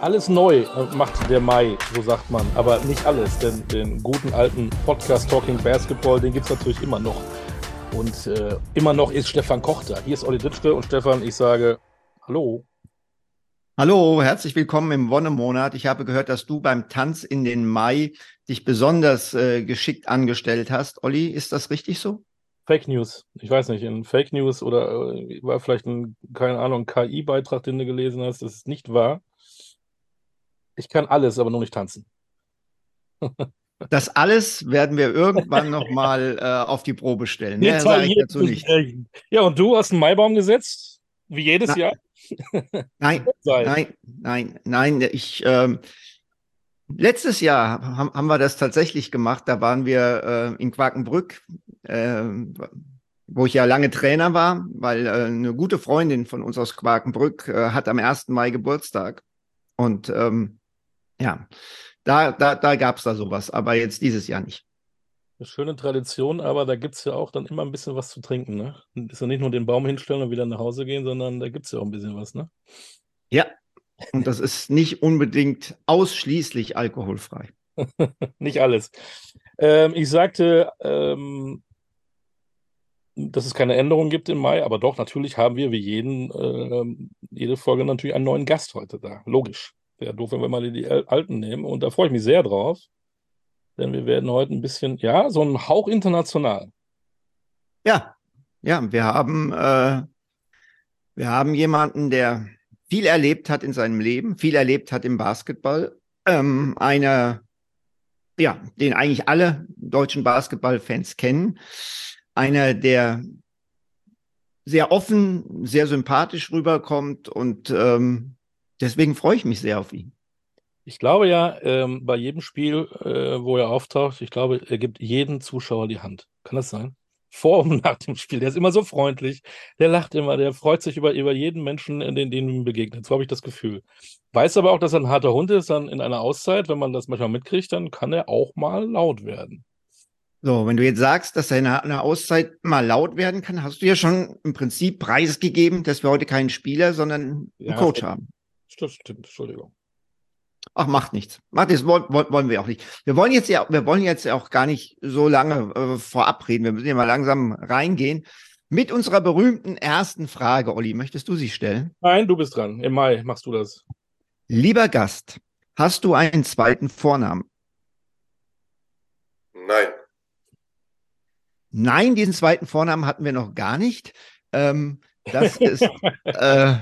Alles neu macht der Mai, so sagt man. Aber nicht alles, denn den guten alten Podcast Talking Basketball, den gibt es natürlich immer noch. Und äh, immer noch ist Stefan Koch da. Hier ist Olli Ditschke und Stefan, ich sage Hallo. Hallo, herzlich willkommen im Wonnemonat. Ich habe gehört, dass du beim Tanz in den Mai dich besonders äh, geschickt angestellt hast. Olli, ist das richtig so? Fake News. Ich weiß nicht, in Fake News oder äh, war vielleicht ein, keine Ahnung, KI-Beitrag, den du gelesen hast. Das ist nicht wahr. Ich kann alles, aber nur nicht tanzen. Das alles werden wir irgendwann nochmal äh, auf die Probe stellen. Mehr sage ich dazu nicht. Ja, und du hast einen Maibaum gesetzt, wie jedes Na, Jahr? nein, nein, nein, nein. Ich, ähm, letztes Jahr haben, haben wir das tatsächlich gemacht. Da waren wir äh, in Quakenbrück, äh, wo ich ja lange Trainer war, weil äh, eine gute Freundin von uns aus Quakenbrück äh, hat am 1. Mai Geburtstag. Und ähm, ja, da, da, da gab es da sowas, aber jetzt dieses Jahr nicht. Eine schöne Tradition, aber da gibt es ja auch dann immer ein bisschen was zu trinken, ne? Ist ja nicht nur den Baum hinstellen und wieder nach Hause gehen, sondern da gibt es ja auch ein bisschen was, ne? Ja, und das ist nicht unbedingt ausschließlich alkoholfrei. nicht alles. Ähm, ich sagte, ähm, dass es keine Änderung gibt im Mai, aber doch, natürlich haben wir wie jeden, äh, jede Folge natürlich einen neuen Gast heute da. Logisch. Wäre doof, wenn wir mal die alten nehmen. Und da freue ich mich sehr drauf. Denn wir werden heute ein bisschen, ja, so ein Hauch international. Ja, ja, wir haben, äh, wir haben jemanden, der viel erlebt hat in seinem Leben, viel erlebt hat im Basketball. Ähm, einer, ja, den eigentlich alle deutschen Basketballfans kennen. Einer, der sehr offen, sehr sympathisch rüberkommt und ähm, deswegen freue ich mich sehr auf ihn. Ich glaube ja, ähm, bei jedem Spiel, äh, wo er auftaucht, ich glaube, er gibt jedem Zuschauer die Hand. Kann das sein? Vor und nach dem Spiel. Der ist immer so freundlich. Der lacht immer. Der freut sich über, über jeden Menschen, den, den ihm begegnet. So habe ich das Gefühl. Weiß aber auch, dass er ein harter Hund ist. Dann in einer Auszeit, wenn man das manchmal mitkriegt, dann kann er auch mal laut werden. So, wenn du jetzt sagst, dass er in einer Auszeit mal laut werden kann, hast du ja schon im Prinzip preisgegeben, dass wir heute keinen Spieler, sondern einen ja, Coach haben. Das stimmt, Entschuldigung. Ach, macht nichts. Macht nichts, wollen, wollen wir auch nicht. Wir wollen jetzt ja, wir wollen jetzt auch gar nicht so lange äh, vorab reden. Wir müssen ja mal langsam reingehen. Mit unserer berühmten ersten Frage, Olli, möchtest du sie stellen? Nein, du bist dran. Im Mai machst du das. Lieber Gast, hast du einen zweiten Vornamen? Nein. Nein, diesen zweiten Vornamen hatten wir noch gar nicht. Ähm, das ist äh,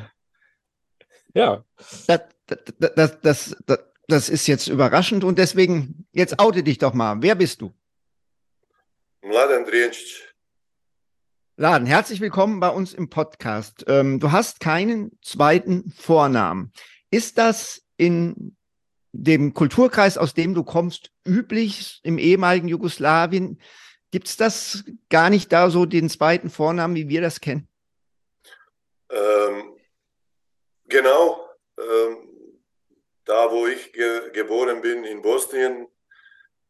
ja. Das, das, das, das, das ist jetzt überraschend und deswegen, jetzt oute dich doch mal. Wer bist du? Mladen Drincic. Laden, herzlich willkommen bei uns im Podcast. Ähm, du hast keinen zweiten Vornamen. Ist das in dem Kulturkreis, aus dem du kommst, üblich im ehemaligen Jugoslawien? Gibt es das gar nicht da so den zweiten Vornamen, wie wir das kennen? Ähm, genau. Ähm, da, wo ich ge geboren bin, in Bosnien,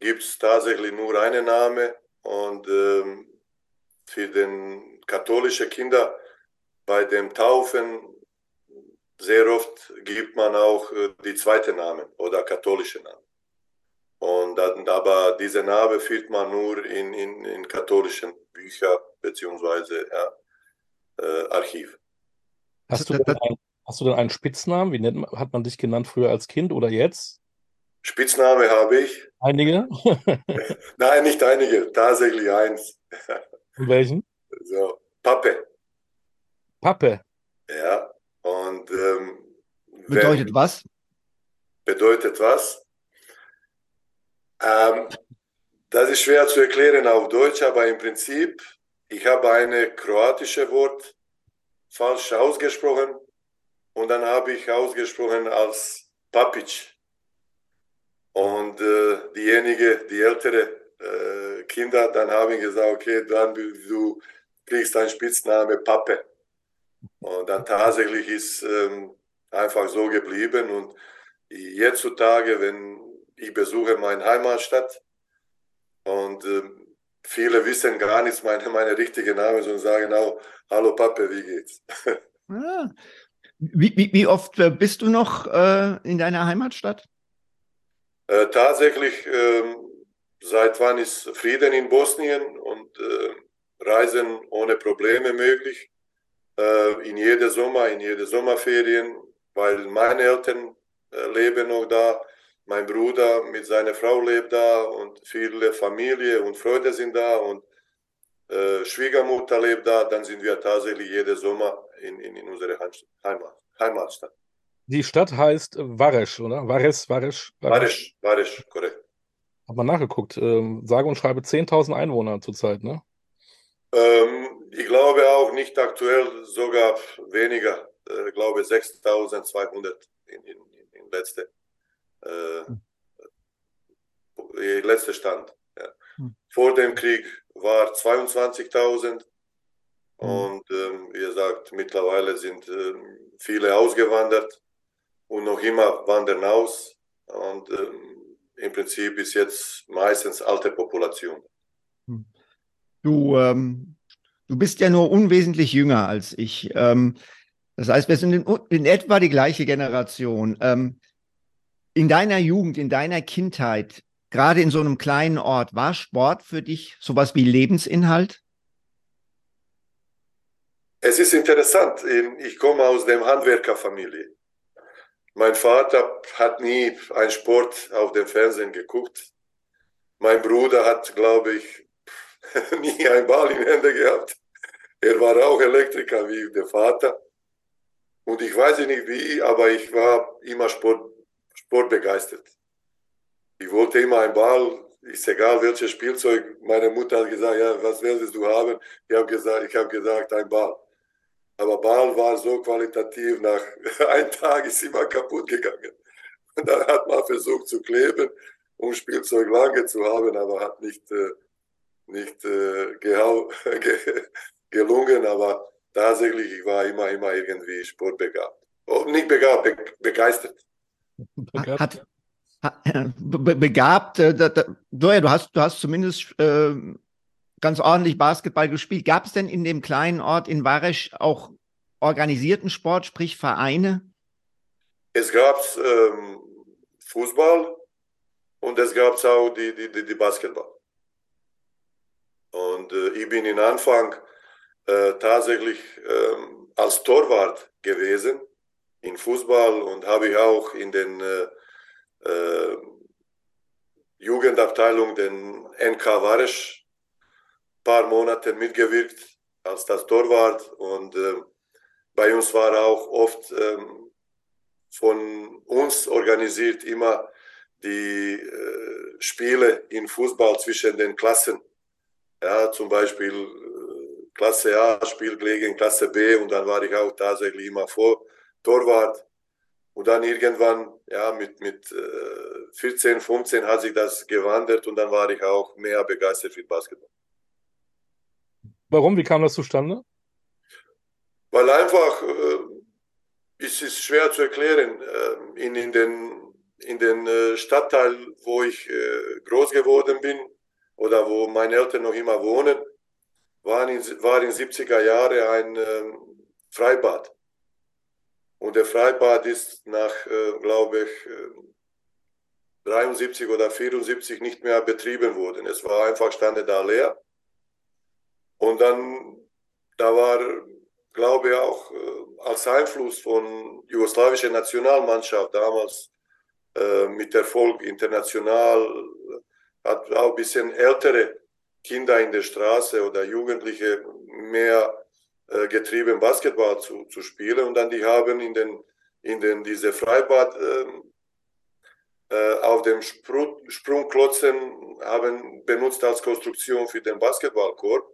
gibt es tatsächlich nur einen Name. Und ähm, für den katholische Kinder bei dem Taufen sehr oft gibt man auch äh, die zweite Namen oder katholische Namen. Und dann, aber diese Name führt man nur in, in, in katholischen Büchern beziehungsweise ja, äh, Archiv. Hast du, ein, Hast du denn einen Spitznamen? Wie nennt, hat man dich genannt früher als Kind oder jetzt? Spitzname habe ich. Einige? Nein, nicht einige, tatsächlich eins. welchen? So, Pappe. Pappe? Ja, und. Ähm, bedeutet was? Bedeutet was? Ähm, das ist schwer zu erklären auf Deutsch, aber im Prinzip, ich habe eine kroatische Wort falsch ausgesprochen und dann habe ich ausgesprochen als Papic. Und äh, diejenige, die ältere äh, Kinder, dann haben gesagt, okay, dann du kriegst deinen Spitzname Pappe. Und dann tatsächlich ist ähm, einfach so geblieben. Und heutzutage, wenn ich besuche meine Heimatstadt und äh, viele wissen gar nicht meine, meine richtige Name, sondern sagen auch, hallo Pappe, wie geht's? Ah, Wie, wie, wie oft äh, bist du noch äh, in deiner Heimatstadt? Äh, tatsächlich, äh, seit wann ist Frieden in Bosnien und äh, Reisen ohne Probleme möglich? Äh, in jede Sommer, in jede Sommerferien, weil meine Eltern leben noch da, mein Bruder mit seiner Frau lebt da und viele Familie und Freunde sind da und Schwiegermutter lebt da, dann sind wir tatsächlich jeden Sommer in, in, in unserer Heimat, Heimatstadt. Die Stadt heißt Varesch, oder? Vares, Varesch? Varesch, Varesch, korrekt. Hab mal nachgeguckt. Ähm, sage und schreibe 10.000 Einwohner zurzeit, ne? Ähm, ich glaube auch nicht aktuell, sogar weniger. Äh, ich glaube 6.200 in, in, in letzte, äh, hm. letzte Stand. Ja. Hm. Vor dem Krieg war 22.000 hm. Und ähm, wie gesagt, mittlerweile sind ähm, viele ausgewandert und noch immer wandern aus und ähm, im Prinzip ist jetzt meistens alte Population. Hm. Du, ähm, du bist ja nur unwesentlich jünger als ich. Ähm, das heißt, wir sind in, in, etwa die gleiche Generation. Ähm, in deiner Jugend, in deiner Kindheit, gerade in so einem kleinen Ort, war Sport für dich sowas wie Lebensinhalt? Es ist interessant. Ich komme aus der Handwerkerfamilie. Mein Vater hat nie einen Sport auf dem Fernsehen geguckt. Mein Bruder hat, glaube ich, nie einen Ball in Hände gehabt. Er war auch Elektriker wie der Vater. Und ich weiß nicht wie, aber ich war immer Sport, sportbegeistert. Ich wollte immer einen Ball, ist egal welches Spielzeug. Meine Mutter hat gesagt, ja, was willst du haben? Ich habe gesagt, ich habe gesagt, ein Ball. Aber Ball war so qualitativ, nach einem Tag ist immer kaputt gegangen. Und dann hat man versucht zu kleben, um Spielzeug lange zu haben, aber hat nicht, äh, nicht äh, gelungen. Aber tatsächlich, ich war immer, immer irgendwie sportbegabt. Oh, nicht begabt, be begeistert. Hat, begabt. Äh, da, da, du, hast, du hast zumindest äh, ganz ordentlich Basketball gespielt. Gab es denn in dem kleinen Ort in Varesch auch organisierten Sport, sprich Vereine? Es gab ähm, Fußball und es gab auch die, die, die, Basketball. Und äh, ich bin in Anfang äh, tatsächlich ähm, als Torwart gewesen in Fußball und habe ich auch in den äh, äh, Jugendabteilung, den NK Varisch, paar Monate mitgewirkt als das Torwart und äh, bei uns war auch oft ähm, von uns organisiert immer die äh, Spiele in Fußball zwischen den Klassen. Ja, zum Beispiel äh, Klasse A spielt gegen Klasse B und dann war ich auch tatsächlich immer vor Torwart. Und dann irgendwann, ja, mit, mit äh, 14, 15 hat sich das gewandert und dann war ich auch mehr begeistert für Basketball. Warum? Wie kam das zustande? Weil einfach, äh, es ist schwer zu erklären, äh, in, in den, in den äh, Stadtteil, wo ich äh, groß geworden bin oder wo meine Eltern noch immer wohnen, war in, war in 70er Jahren ein ähm, Freibad. Und der Freibad ist nach, äh, glaube ich, 73 äh, oder 74 nicht mehr betrieben worden. Es war einfach, stande da leer. Und dann, da war, glaube ich, auch äh, als Einfluss von jugoslawischer Nationalmannschaft damals äh, mit Erfolg international, hat auch ein bisschen ältere Kinder in der Straße oder Jugendliche mehr äh, getrieben, Basketball zu, zu spielen. Und dann die haben in den, in den diese Freibad ähm, äh, auf dem Sprung, Sprungklotzen haben benutzt als Konstruktion für den Basketballkorb.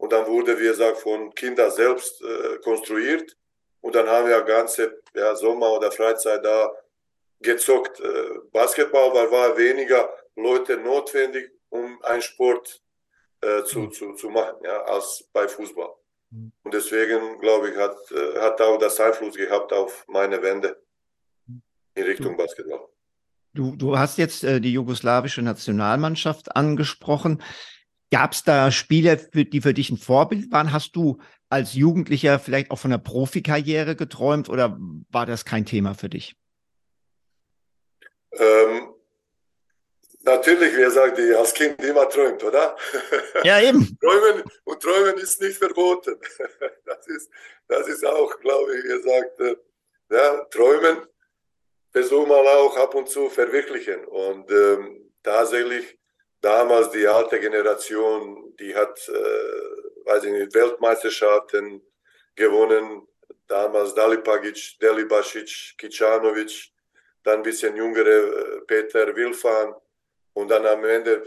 Und dann wurde, wie gesagt, von Kindern selbst äh, konstruiert. Und dann haben wir ganze ja, Sommer oder Freizeit da gezockt. Äh, Basketball war, war weniger Leute notwendig, um einen Sport äh, zu, mhm. zu, zu machen, ja, als bei Fußball. Mhm. Und deswegen, glaube ich, hat, äh, hat auch das Einfluss gehabt auf meine Wende in Richtung Basketball. Du, du hast jetzt äh, die jugoslawische Nationalmannschaft angesprochen. Gab es da Spieler, für, die für dich ein Vorbild waren? Hast du als Jugendlicher vielleicht auch von einer Profikarriere geträumt oder war das kein Thema für dich? Ähm, natürlich, wer sagt, die als Kind immer träumt, oder? Ja, eben. träumen und träumen ist nicht verboten. Das ist, das ist auch, glaube ich, gesagt, äh, ja, träumen versuchen wir auch ab und zu verwirklichen. Und ähm, tatsächlich, damals die alte Generation, die hat, äh, weiß ich nicht, Weltmeisterschaften gewonnen. Damals Dalipagic, Delibasic, Kicanovic, dann ein bisschen jüngere äh, Peter Wilfan und dann am Ende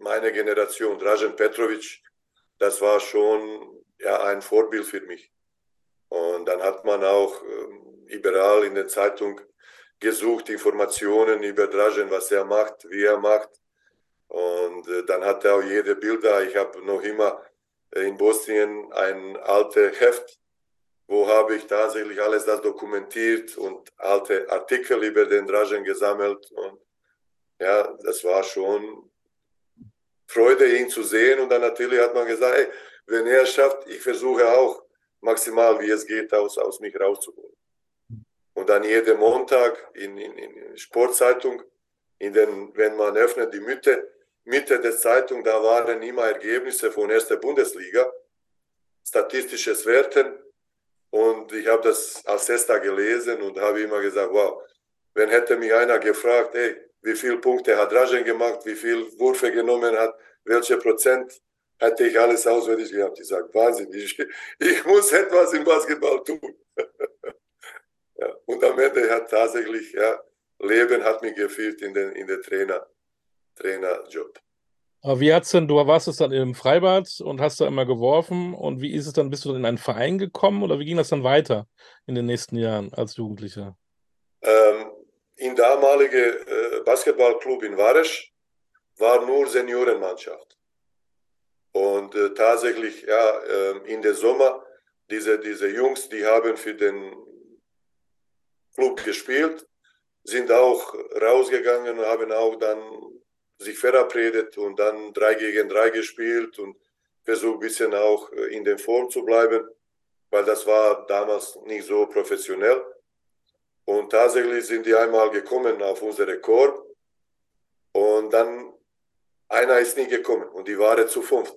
meine Generation, Dražen Petrovic. Das war schon ja, ein Vorbild für mich. Und dann hat man auch äh, überall in der Zeitung gesucht, Informationen über Dražen, was er macht, wie er macht. Und äh, dann hat er auch jede Bilder. Ich habe noch immer in Bosnien ein altes Heft wo habe ich tatsächlich alles das dokumentiert und alte Artikel über den Dražen gesammelt. Und ja, das war schon Freude, ihn zu sehen. Und dann natürlich hat man gesagt, hey, wenn er es schafft, ich versuche auch maximal, wie es geht, aus, aus mich rauszuholen. Und dann jeden Montag in, in, in Sportzeitung, in den, wenn man öffnet die Mitte, Mitte der Zeitung, da waren immer Ergebnisse von erster Bundesliga, statistisches Werten und ich habe das als Tester gelesen und habe immer gesagt, wow, wenn hätte mich einer gefragt, hey, wie viele Punkte hat Rajan gemacht, wie viele Würfe genommen hat, welche Prozent, hätte ich alles auswendig gehabt. Ich sage, Wahnsinn, ich, ich muss etwas im Basketball tun. ja, und am Ende hat tatsächlich, ja, Leben hat mir gefehlt in den, in den Trainer, Trainerjob. Aber wie hat's denn, du warst es dann im Freibad und hast da immer geworfen und wie ist es dann, bist du dann in einen Verein gekommen oder wie ging das dann weiter in den nächsten Jahren als Jugendlicher? Ähm, in damalige äh, Basketballclub in Varesch war nur Seniorenmannschaft. Und äh, tatsächlich, ja, äh, in der Sommer, diese, diese Jungs, die haben für den Club gespielt, sind auch rausgegangen und haben auch dann sich verabredet und dann drei gegen drei gespielt und versucht ein bisschen auch äh, in der Form zu bleiben, weil das war damals nicht so professionell. Und tatsächlich sind die einmal gekommen auf unsere Korb und dann einer ist nie gekommen und die waren zu fünft.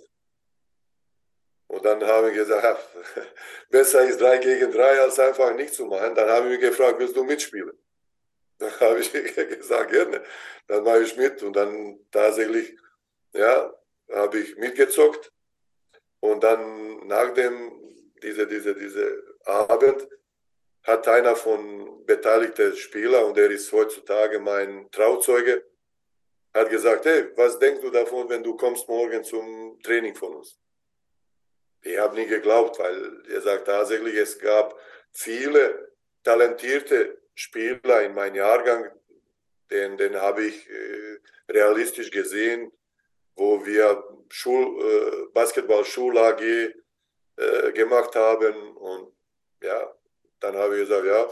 Und dann haben wir gesagt, besser ist drei gegen drei als einfach nichts zu machen. Dann haben wir gefragt, willst du mitspielen? Dann habe ich gesagt, gerne. Dann mache ich mit und dann tatsächlich, ja, habe ich mitgezockt. Und dann nach dem, diese, diese, diese Abend, hat einer von beteiligten Spielern, und der ist heutzutage mein Trauzeuge, hat gesagt, hey, was denkst du davon, wenn du kommst morgen zum Training von uns? Ich habe nie geglaubt, weil er sagt tatsächlich, es gab viele talentierte Spieler in meinem Jahrgang, den, den habe ich äh, realistisch gesehen, wo wir äh, Basketball-Schul AG äh, gemacht haben. Und ja, dann habe ich gesagt, ja,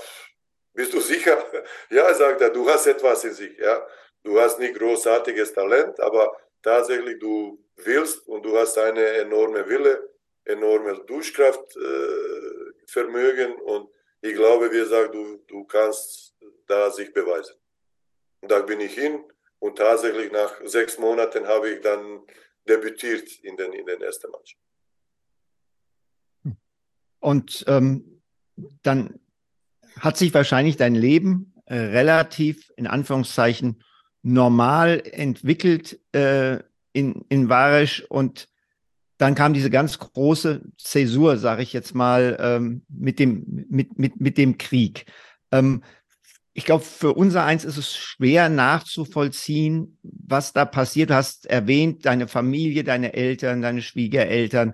bist du sicher? ja, sagt er, du hast etwas in sich. Ja, du hast nicht großartiges Talent, aber tatsächlich du willst und du hast eine enorme Wille, enorme Durchkraftvermögen und ich glaube, wie gesagt, du, du kannst da sich beweisen. Und da bin ich hin und tatsächlich nach sechs Monaten habe ich dann debütiert in den, in den ersten Match. Und ähm, dann hat sich wahrscheinlich dein Leben äh, relativ in Anführungszeichen normal entwickelt äh, in, in Varisch und dann kam diese ganz große Zäsur, sage ich jetzt mal, ähm, mit, dem, mit, mit, mit dem Krieg. Ähm, ich glaube, für unser eins ist es schwer nachzuvollziehen, was da passiert. Du hast erwähnt, deine Familie, deine Eltern, deine Schwiegereltern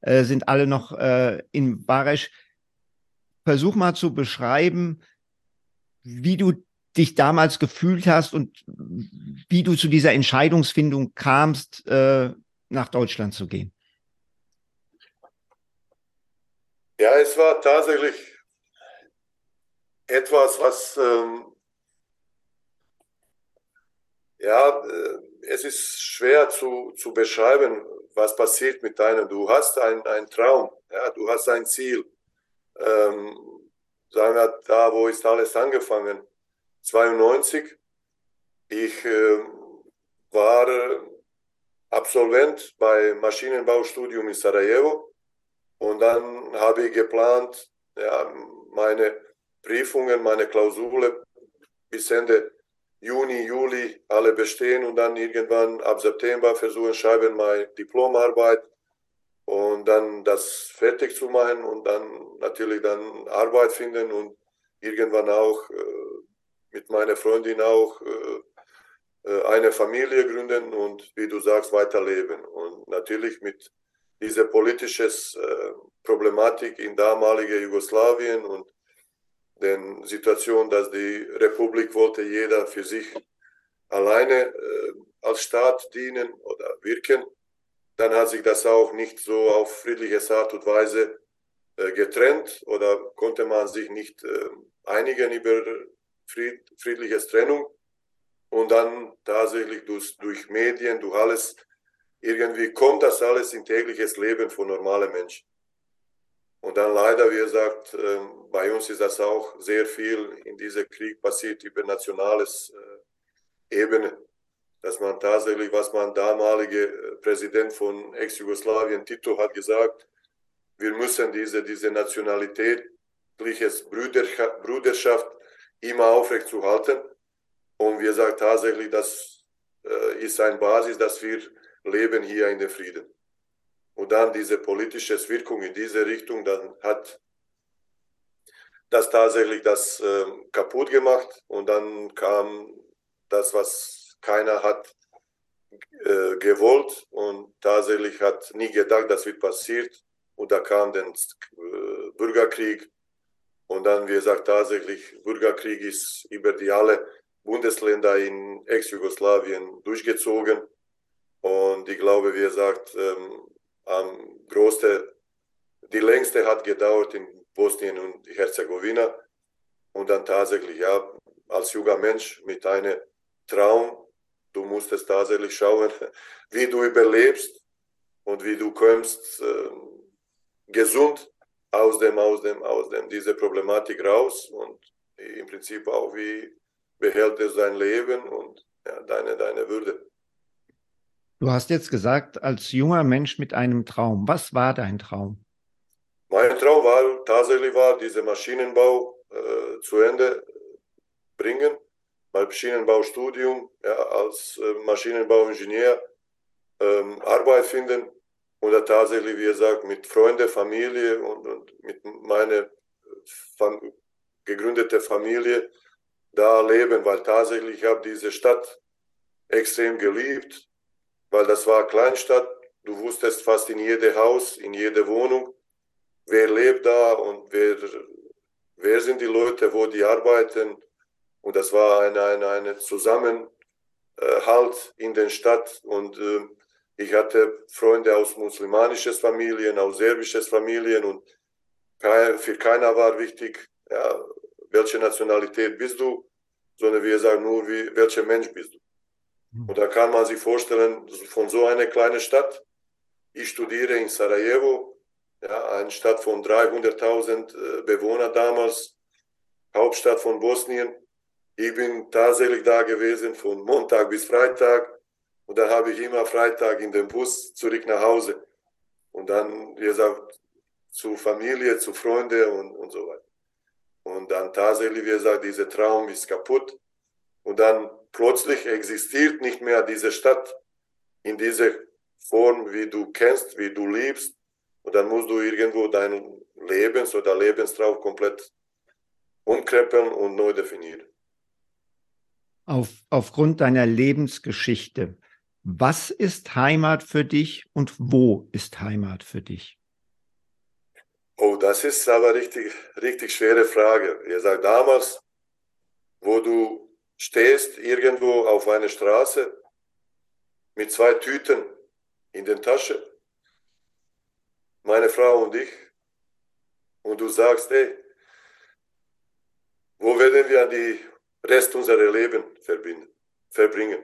äh, sind alle noch äh, in Baresch. Versuch mal zu beschreiben, wie du dich damals gefühlt hast und wie du zu dieser Entscheidungsfindung kamst, äh, nach Deutschland zu gehen. Ja, es war tatsächlich etwas, was ähm, ja, äh, es ist schwer zu, zu beschreiben, was passiert mit deinem. Du hast einen Traum, ja, du hast ein Ziel. Ähm, sagen wir, da, wo ist alles angefangen? 92. Ich äh, war Absolvent bei Maschinenbaustudium in Sarajevo und dann habe ich geplant, ja, meine Prüfungen, meine Klausule bis Ende Juni, Juli alle bestehen und dann irgendwann ab September versuchen, schreiben meine Diplomarbeit und dann das fertig zu machen und dann natürlich dann Arbeit finden und irgendwann auch äh, mit meiner Freundin auch äh, äh, eine Familie gründen und wie du sagst, weiterleben. Und natürlich mit dieser politischen äh, Problematik in damaliger Jugoslawien und der Situation, dass die Republik wollte jeder für sich alleine äh, als Staat dienen oder wirken, dann hat sich das auch nicht so auf friedliche Art und Weise getrennt oder konnte man sich nicht einigen über fried, friedliches Trennung. Und dann tatsächlich durch, durch Medien, durch alles, irgendwie kommt das alles in tägliches Leben von normalen Menschen. Und dann leider, wie gesagt, ähm, bei uns ist das auch sehr viel in diesem Krieg passiert über nationales äh, Ebene, dass man tatsächlich, was man damalige äh, Präsident von Ex-Jugoslawien Tito hat gesagt, wir müssen diese, diese nationalitätliches Bruderschaft immer aufrechtzuerhalten. Und wir sagen tatsächlich, das äh, ist eine Basis, dass wir leben hier in den Frieden. Und dann diese politische Wirkung in diese Richtung, dann hat das tatsächlich das äh, kaputt gemacht. Und dann kam das, was keiner hat äh, gewollt und tatsächlich hat nie gedacht, das wird passiert. Und da kam der äh, Bürgerkrieg. Und dann, wie gesagt, tatsächlich, Bürgerkrieg ist über die alle Bundesländer in Ex-Jugoslawien durchgezogen. Und ich glaube, wie gesagt, ähm, am größten, die längste hat gedauert in Bosnien und Herzegowina. Und dann tatsächlich, ja, als junger Mensch mit einem Traum, du musstest tatsächlich schauen, wie du überlebst und wie du kommst äh, gesund aus dem, aus dem, aus dem, diese Problematik raus und im Prinzip auch wie behält er sein Leben und ja, deine, deine Würde. Du hast jetzt gesagt, als junger Mensch mit einem Traum. Was war dein Traum? Mein Traum war tatsächlich war, diese Maschinenbau äh, zu Ende bringen. Mein Maschinenbaustudium ja, als äh, Maschinenbauingenieur ähm, Arbeit finden und tatsächlich, wie gesagt, mit Freunden, Familie und, und mit meiner fam gegründeten Familie da leben, weil tatsächlich ich habe diese Stadt extrem geliebt, weil das war Kleinstadt. Du wusstest fast in jedem Haus, in jeder Wohnung, wer lebt da und wer, wer sind die Leute, wo die arbeiten. Und das war ein eine, eine Zusammenhalt in der Stadt. Und äh, ich hatte Freunde aus muslimanischen Familien, aus serbischen Familien und für keiner war wichtig, ja, welche Nationalität bist du, sondern wir sagen nur, wie, welcher Mensch bist du. Hm. Und da kann man sich vorstellen, von so einer kleinen Stadt, ich studiere in Sarajevo, ja, eine Stadt von 300.000 äh, Bewohnern damals, Hauptstadt von Bosnien. Ich bin tatsächlich da gewesen von Montag bis Freitag und dann habe ich immer Freitag in den Bus zurück nach Hause und dann, wie gesagt, zu Familie, zu Freunden und, und so weiter. Und dann tatsächlich, wie gesagt, dieser Traum ist kaputt. Und dann plötzlich existiert nicht mehr diese Stadt in dieser Form, wie du kennst, wie du liebst. Und dann musst du irgendwo deinen Lebens- oder Lebenstraum komplett umkrempeln und neu definieren. Auf, aufgrund deiner Lebensgeschichte, was ist Heimat für dich und wo ist Heimat für dich? Oh, das ist aber richtig, richtig schwere Frage. Ihr sagt damals, wo du stehst irgendwo auf einer Straße mit zwei Tüten in der Tasche, meine Frau und ich, und du sagst, ey, wo werden wir die Rest unserer Leben verbinden, verbringen?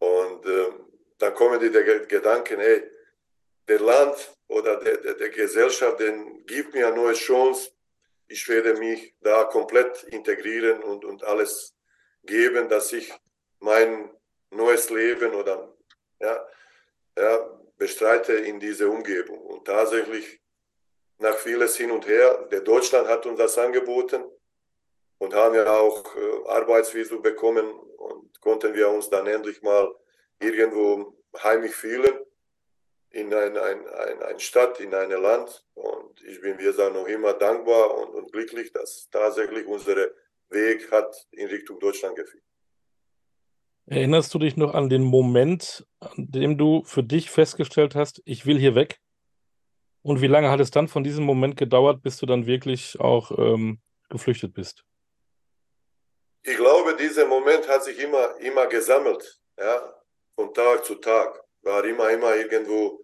Und äh, dann kommen die der Gedanken, hey, der Land oder der, der, der Gesellschaft, den gibt mir eine neue Chance. Ich werde mich da komplett integrieren und, und alles geben, dass ich mein neues Leben oder ja, ja, bestreite in diese Umgebung. Und tatsächlich nach vieles hin und her, der Deutschland hat uns das angeboten und haben ja auch äh, Arbeitsvisum bekommen und konnten wir uns dann endlich mal irgendwo heimisch fühlen in ein, ein, ein, ein Stadt, in ein Land. Und ich bin, wir sagen, noch immer dankbar und, und glücklich, dass tatsächlich unser Weg hat in Richtung Deutschland geführt. Erinnerst du dich noch an den Moment, an dem du für dich festgestellt hast, ich will hier weg? Und wie lange hat es dann von diesem Moment gedauert, bis du dann wirklich auch ähm, geflüchtet bist? Ich glaube, dieser Moment hat sich immer, immer gesammelt, ja, von Tag zu Tag. War immer, immer irgendwo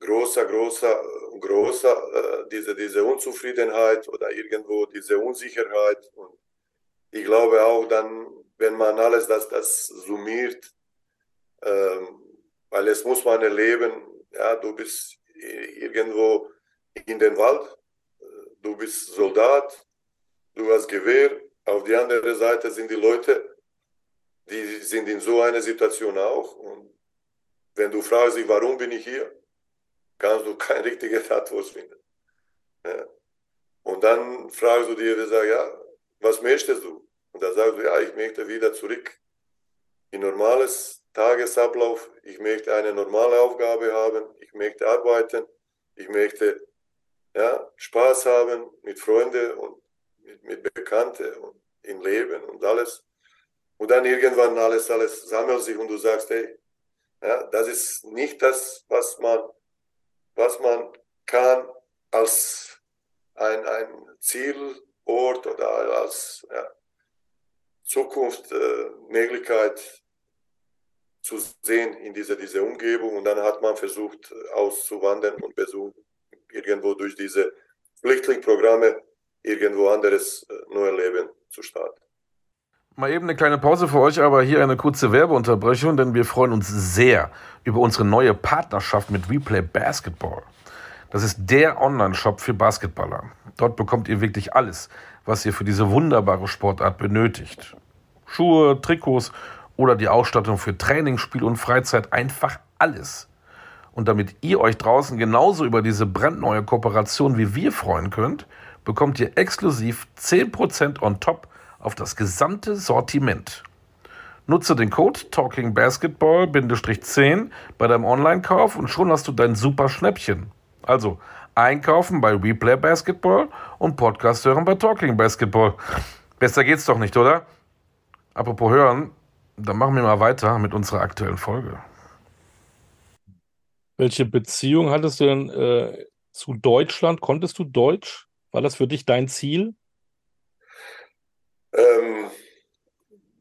großer, großer, großer, äh, diese, diese Unzufriedenheit oder irgendwo diese Unsicherheit. Und ich glaube auch dann, wenn man alles das, das summiert, ähm, weil es muss man erleben, ja, du bist irgendwo in den Wald, du bist Soldat, du hast Gewehr, auf die andere Seite sind die Leute, die sind in so einer Situation auch. Und wenn du fragst dich, warum bin ich hier, kannst du keine richtige Antwort finden. Ja. Und dann fragst du dir, sag, ja, was möchtest du? Und da sagst du, ja, ich möchte wieder zurück in normales Tagesablauf. Ich möchte eine normale Aufgabe haben. Ich möchte arbeiten. Ich möchte ja, Spaß haben mit Freunden und mit, mit Bekannten und im Leben und alles. Und dann irgendwann alles, alles sammelt sich und du sagst, hey, ja, das ist nicht das, was man, was man kann als ein, ein Zielort oder als ja, Zukunftsmöglichkeit äh, zu sehen in dieser, dieser Umgebung. Und dann hat man versucht auszuwandern und versucht, irgendwo durch diese Flüchtlingsprogramme irgendwo anderes äh, neues Leben zu starten. Mal eben eine kleine Pause für euch, aber hier eine kurze Werbeunterbrechung, denn wir freuen uns sehr über unsere neue Partnerschaft mit Replay Basketball. Das ist der Online-Shop für Basketballer. Dort bekommt ihr wirklich alles, was ihr für diese wunderbare Sportart benötigt. Schuhe, Trikots oder die Ausstattung für Training, Spiel und Freizeit, einfach alles. Und damit ihr euch draußen genauso über diese brandneue Kooperation wie wir freuen könnt, bekommt ihr exklusiv 10% on top auf das gesamte Sortiment. Nutze den Code TalkingBasketball-10 bei deinem Online-Kauf und schon hast du dein super Schnäppchen. Also einkaufen bei Replay Basketball und Podcast hören bei Talking Basketball. Besser geht's doch nicht, oder? Apropos hören, dann machen wir mal weiter mit unserer aktuellen Folge. Welche Beziehung hattest du denn äh, zu Deutschland? Konntest du Deutsch? War das für dich dein Ziel? Ähm,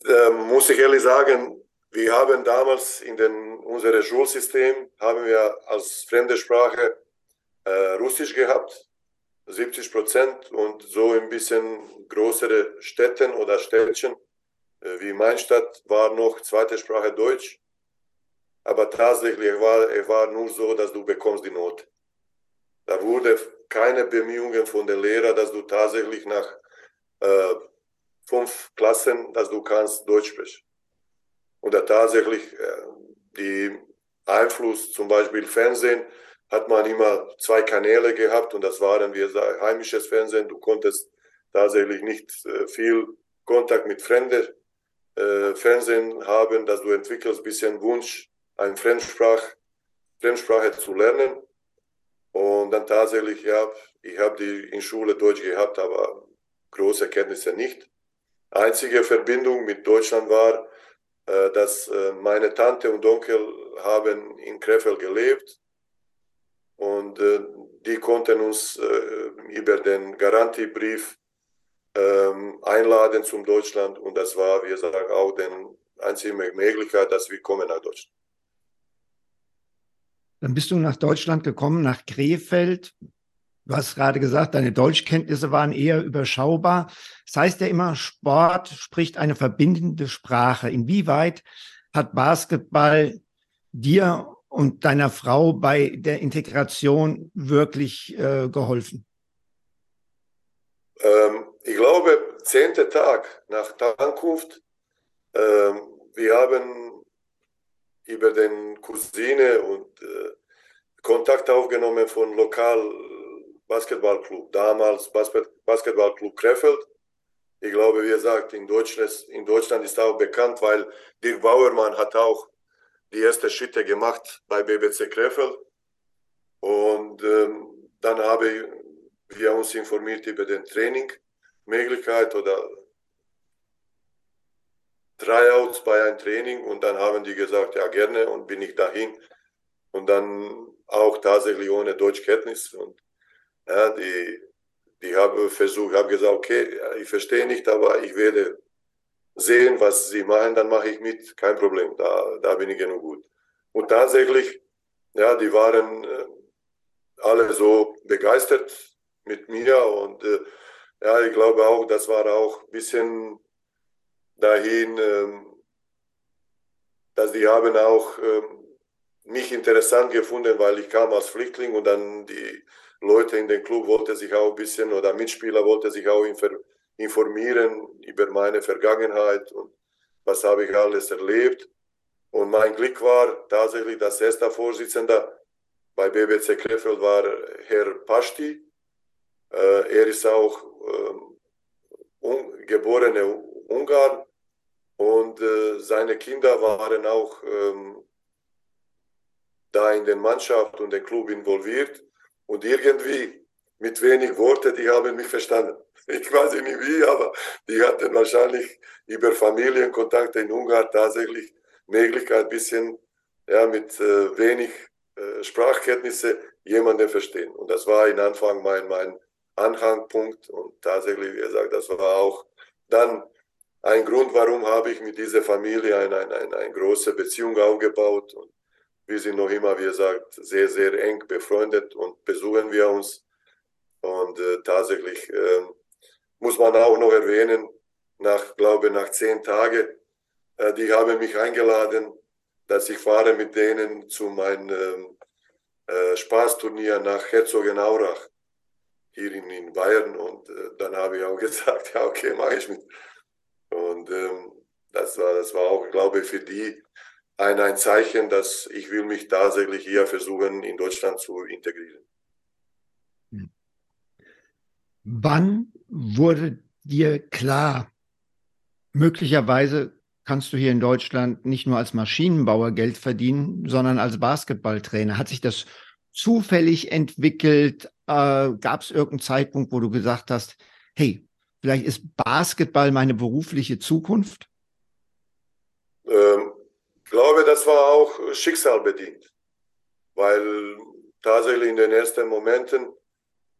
äh, muss ich ehrlich sagen, wir haben damals in den, unserem Schulsystem haben wir als fremde Sprache äh, Russisch gehabt, 70 Prozent und so ein bisschen größere Städten oder Städtchen äh, wie mein Stadt war noch zweite Sprache Deutsch. Aber tatsächlich war es war nur so, dass du bekommst die Note. Da wurde keine Bemühungen von den Lehrern, dass du tatsächlich nach äh, fünf Klassen, dass du kannst Deutsch sprechen. Und da tatsächlich äh, die Einfluss, zum Beispiel Fernsehen, hat man immer zwei Kanäle gehabt und das waren wir heimisches Fernsehen. Du konntest tatsächlich nicht äh, viel Kontakt mit Fremden äh, Fernsehen haben, dass du entwickelst bisschen Wunsch, eine Fremdsprach, Fremdsprache zu lernen. Und dann tatsächlich, ja, ich habe die in Schule Deutsch gehabt, aber große Kenntnisse nicht. Einzige Verbindung mit Deutschland war, äh, dass äh, meine Tante und Onkel haben in Krefeld gelebt und äh, die konnten uns über den Garantiebrief ähm, einladen zum Deutschland und das war, wie gesagt, auch die einzige Möglichkeit, dass wir kommen nach Deutschland. Dann bist du nach Deutschland gekommen, nach Krefeld. Du hast gerade gesagt, deine Deutschkenntnisse waren eher überschaubar. Das heißt ja immer, Sport spricht eine verbindende Sprache. Inwieweit hat Basketball dir und deiner Frau bei der Integration wirklich äh, geholfen? Ähm, ich glaube, zehnter Tag nach der Ankunft. Ähm, wir haben über den Cousine und äh, Kontakt aufgenommen von lokal Basketballclub, damals Basketballclub Krefeld. Ich glaube, wie gesagt, in Deutschland, in Deutschland ist auch bekannt, weil Dirk Bauermann hat auch die ersten Schritte gemacht bei BBC Krefeld. Und ähm, dann haben wir uns informiert über den Trainingmöglichkeit oder Tryouts bei einem Training. Und dann haben die gesagt, ja gerne. Und bin ich dahin. Und dann auch tatsächlich ohne Deutschkenntnis und ja, die, die haben versucht, haben gesagt, okay, ich verstehe nicht, aber ich werde sehen, was sie machen, dann mache ich mit, kein Problem, da, da bin ich genug gut. Und tatsächlich, ja, die waren äh, alle so begeistert mit mir und äh, ja, ich glaube auch, das war auch ein bisschen dahin, äh, dass die haben auch äh, mich interessant gefunden, weil ich kam als Flüchtling und dann die Leute in den Club wollten sich auch ein bisschen oder Mitspieler wollten sich auch informieren über meine Vergangenheit und was habe ich alles erlebt. Und mein Glück war tatsächlich, dass erster Vorsitzender bei BBC Krefeld war Herr Pasti. Äh, er ist auch äh, geborene Ungarn und äh, seine Kinder waren auch ähm, da in den Mannschaft und den Club involviert. Und irgendwie mit wenig Worte, die haben mich verstanden. Ich weiß nicht wie, aber die hatten wahrscheinlich über Familienkontakte in Ungarn tatsächlich Möglichkeit, ein bisschen ja, mit äh, wenig äh, Sprachkenntnisse jemanden verstehen. Und das war in Anfang mein, mein Anhangpunkt und tatsächlich, wie gesagt, das war auch dann ein Grund, warum habe ich mit dieser Familie eine, eine, eine, eine große Beziehung aufgebaut. Und wir sind noch immer, wie gesagt, sehr, sehr eng befreundet und besuchen wir uns. Und äh, tatsächlich äh, muss man auch noch erwähnen, nach, glaube nach zehn Tagen, äh, die haben mich eingeladen, dass ich fahre mit denen zu meinem ähm, äh, Spaßturnier nach Herzogenaurach hier in, in Bayern. Und äh, dann habe ich auch gesagt, ja, okay, mache ich mit. Und ähm, das, war, das war auch, glaube ich, für die ein, ein Zeichen, dass ich will mich tatsächlich hier versuchen, in Deutschland zu integrieren. Wann wurde dir klar, möglicherweise kannst du hier in Deutschland nicht nur als Maschinenbauer Geld verdienen, sondern als Basketballtrainer? Hat sich das zufällig entwickelt? Äh, Gab es irgendeinen Zeitpunkt, wo du gesagt hast, hey, vielleicht ist Basketball meine berufliche Zukunft? Ähm, glaube, das war auch schicksalbedingt, weil tatsächlich in den ersten Momenten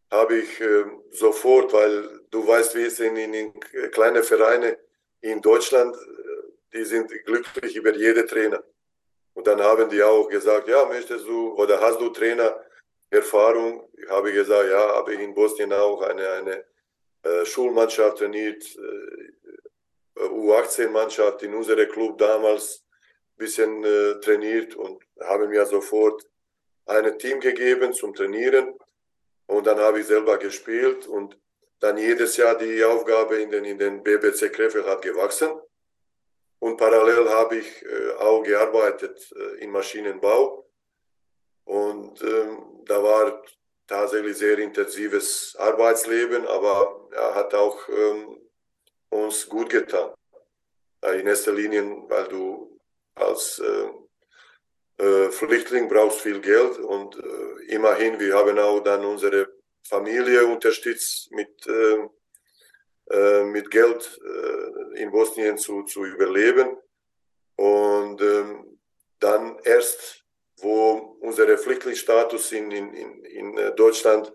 habe ich äh, sofort, weil du weißt, wie es in, in, in kleine Vereine in Deutschland, äh, die sind glücklich über jede Trainer. Und dann haben die auch gesagt, ja, möchtest du oder hast du Trainererfahrung? Ich habe gesagt, ja, habe ich in Bosnien auch eine, eine äh, Schulmannschaft trainiert, äh, U18-Mannschaft in unserem Club damals bisschen äh, trainiert und haben mir sofort ein Team gegeben zum Trainieren. Und dann habe ich selber gespielt und dann jedes Jahr die Aufgabe in den, in den BBC Krefeld hat gewachsen. Und parallel habe ich äh, auch gearbeitet äh, im Maschinenbau. Und ähm, da war tatsächlich sehr intensives Arbeitsleben, aber er hat auch ähm, uns gut getan. In erster Linie, weil du als äh, äh, Flüchtling brauchst viel Geld und äh, immerhin, wir haben auch dann unsere Familie unterstützt mit, äh, äh, mit Geld äh, in Bosnien zu, zu überleben. Und ähm, dann erst, wo unser Flüchtlingsstatus in, in, in, in Deutschland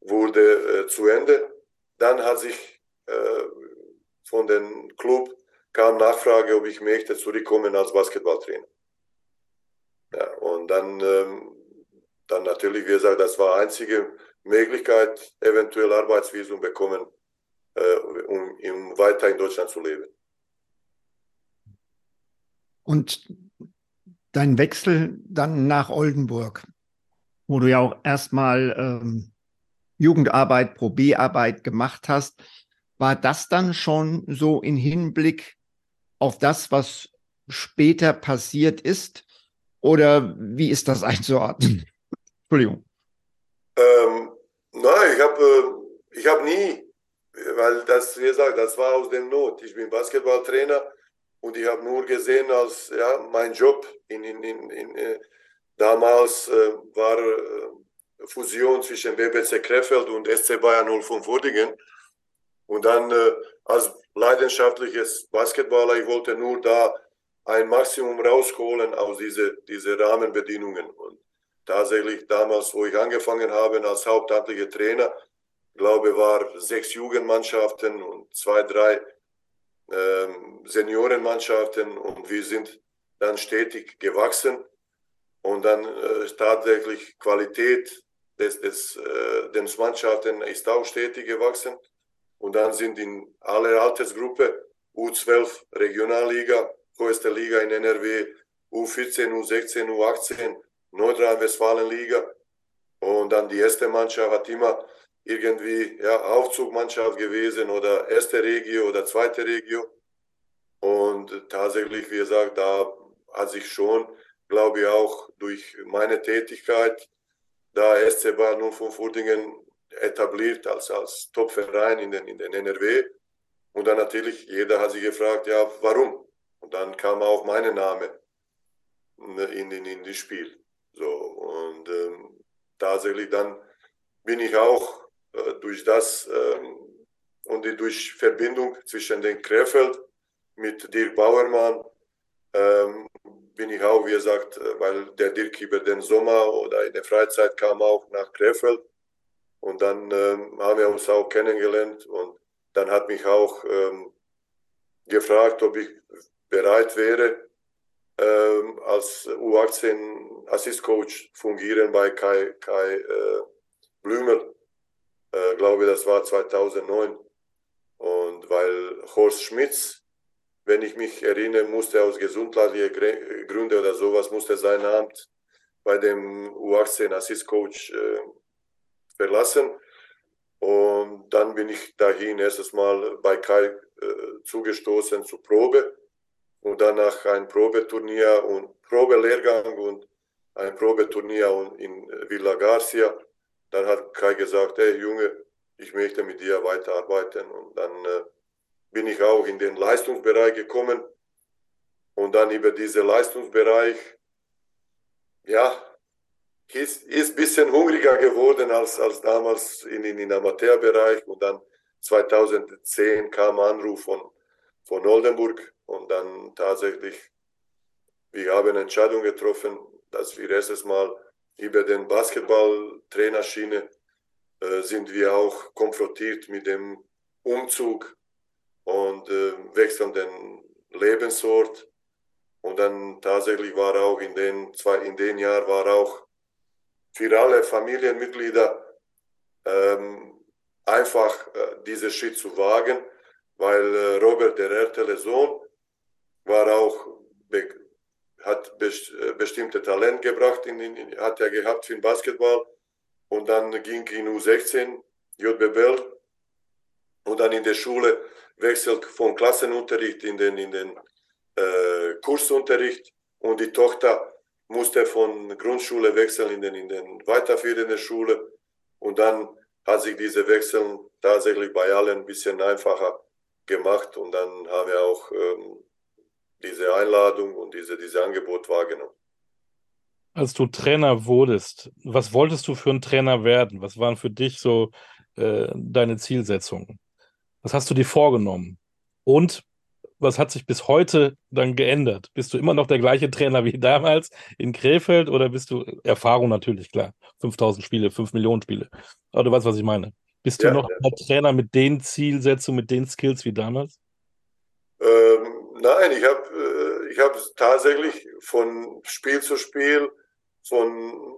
wurde zu Ende, dann hat sich von dem Club kam Nachfrage, ob ich möchte zurückkommen als Basketballtrainer. Ja, und dann, ähm, dann natürlich, wie gesagt, das war einzige Möglichkeit, eventuell Arbeitsvisum bekommen, äh, um, um weiter in Deutschland zu leben. Und dein Wechsel dann nach Oldenburg, wo du ja auch erstmal ähm, Jugendarbeit, Pro B-Arbeit gemacht hast, war das dann schon so in Hinblick auf das, was später passiert ist? Oder wie ist das einzuordnen? Entschuldigung. Ähm, nein, ich habe äh, ich hab nie, weil das, wie gesagt, das war aus dem Not. Ich bin Basketballtrainer und ich habe nur gesehen als ja, mein Job. In, in, in, in äh, damals äh, war äh, Fusion zwischen BBC Krefeld und SC Bayern 05 Wurdingen. Und dann äh, als leidenschaftliches Basketballer, ich wollte nur da ein Maximum rausholen aus diese, diese Rahmenbedingungen. Und tatsächlich damals, wo ich angefangen habe als hauptamtlicher Trainer, glaube war sechs Jugendmannschaften und zwei, drei ähm, Seniorenmannschaften und wir sind dann stetig gewachsen und dann äh, tatsächlich Qualität des, des, äh, des Mannschaften ist auch stetig gewachsen und dann sind in aller Altersgruppe U12 Regionalliga, höchste Liga in NRW, U14, U16, U18, Nordrhein-Westfalen-Liga und dann die erste Mannschaft hat immer irgendwie ja, Aufzugmannschaft gewesen oder erste Regio oder zweite Regio. Und tatsächlich, wie gesagt, da hat sich schon, glaube ich, auch durch meine Tätigkeit da SC Bar 05 Furdingen etabliert als, als Top-Verein in den, in den NRW. Und dann natürlich, jeder hat sich gefragt, ja, warum? Und dann kam auch mein Name in, in, in das Spiel. Und ähm, tatsächlich dann bin ich auch äh, durch das ähm, und die, durch Verbindung zwischen den Krefeld mit Dirk Bauermann ähm, bin ich auch, wie gesagt, äh, weil der Dirk über den Sommer oder in der Freizeit kam auch nach Krefeld. Und dann ähm, haben wir uns auch kennengelernt und dann hat mich auch ähm, gefragt, ob ich bereit wäre, ähm, als U18 Assist Coach fungieren bei Kai, Kai äh, Blümel äh, glaube, das war 2009. Und weil Horst Schmitz, wenn ich mich erinnere, musste aus gesundheitlichen Gründen oder sowas, musste sein Amt bei dem U18 Assist Coach äh, verlassen. Und dann bin ich dahin erstes Mal bei Kai äh, zugestoßen zur Probe und danach ein Probeturnier und Probelehrgang und ein Probeturnier in Villa Garcia. Dann hat Kai gesagt, hey Junge, ich möchte mit dir weiterarbeiten. Und dann äh, bin ich auch in den Leistungsbereich gekommen. Und dann über diesen Leistungsbereich, ja, ist, ist ein bisschen hungriger geworden als, als damals in, in, in Amateurbereich. Und dann 2010 kam Anruf von, von Oldenburg und dann tatsächlich, wir haben eine Entscheidung getroffen, dass wir erstes Mal über den Basketballtrainerschiene äh, sind wir auch konfrontiert mit dem Umzug und äh, wechselnden Lebensort. Und dann tatsächlich war auch in den zwei, in den Jahren war auch für alle Familienmitglieder ähm, einfach äh, diesen Schritt zu wagen, weil äh, Robert, der ältere Sohn, war auch hat äh, bestimmte Talent gebracht, in, in, hat er gehabt für den Basketball. Und dann ging in U16, JBL. Und dann in der Schule wechselt vom Klassenunterricht in den, in den äh, Kursunterricht. Und die Tochter musste von Grundschule wechseln in den, in den weiterführenden Schule. Und dann hat sich diese Wechsel tatsächlich bei allen ein bisschen einfacher gemacht. Und dann haben wir auch ähm, diese Einladung und diese, diese Angebot wahrgenommen. Als du Trainer wurdest, was wolltest du für ein Trainer werden? Was waren für dich so äh, deine Zielsetzungen? Was hast du dir vorgenommen? Und was hat sich bis heute dann geändert? Bist du immer noch der gleiche Trainer wie damals in Krefeld oder bist du Erfahrung natürlich, klar, 5000 Spiele, 5 Millionen Spiele. Aber du weißt, was ich meine. Bist ja, du noch ja. Trainer mit den Zielsetzungen, mit den Skills wie damals? Ähm, Nein, ich habe äh, ich hab tatsächlich von Spiel zu Spiel, von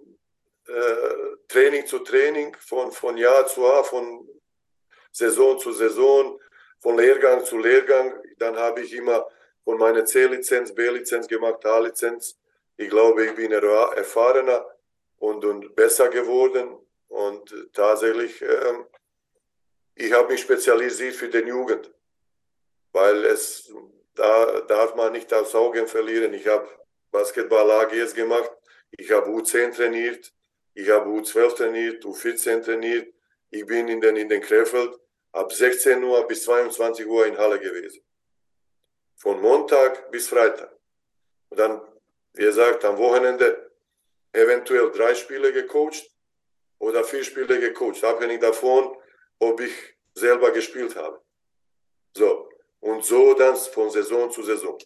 äh, Training zu Training, von, von Jahr zu Jahr, von Saison zu Saison, von Lehrgang zu Lehrgang. Dann habe ich immer von meiner C-Lizenz, B-Lizenz gemacht, A-Lizenz. Ich glaube, ich bin erfahrener und, und besser geworden. Und tatsächlich, ähm, ich habe mich spezialisiert für den Jugend, weil es, da darf man nicht aus Augen verlieren. Ich habe Basketball AGs gemacht, ich habe U10 trainiert, ich habe U12 trainiert, U14 trainiert. Ich bin in den, in den Krefeld ab 16 Uhr bis 22 Uhr in Halle gewesen. Von Montag bis Freitag. Und dann, wie gesagt, am Wochenende eventuell drei Spiele gecoacht oder vier Spiele gecoacht, abhängig davon, ob ich selber gespielt habe. So, und so dann von Saison zu Saison.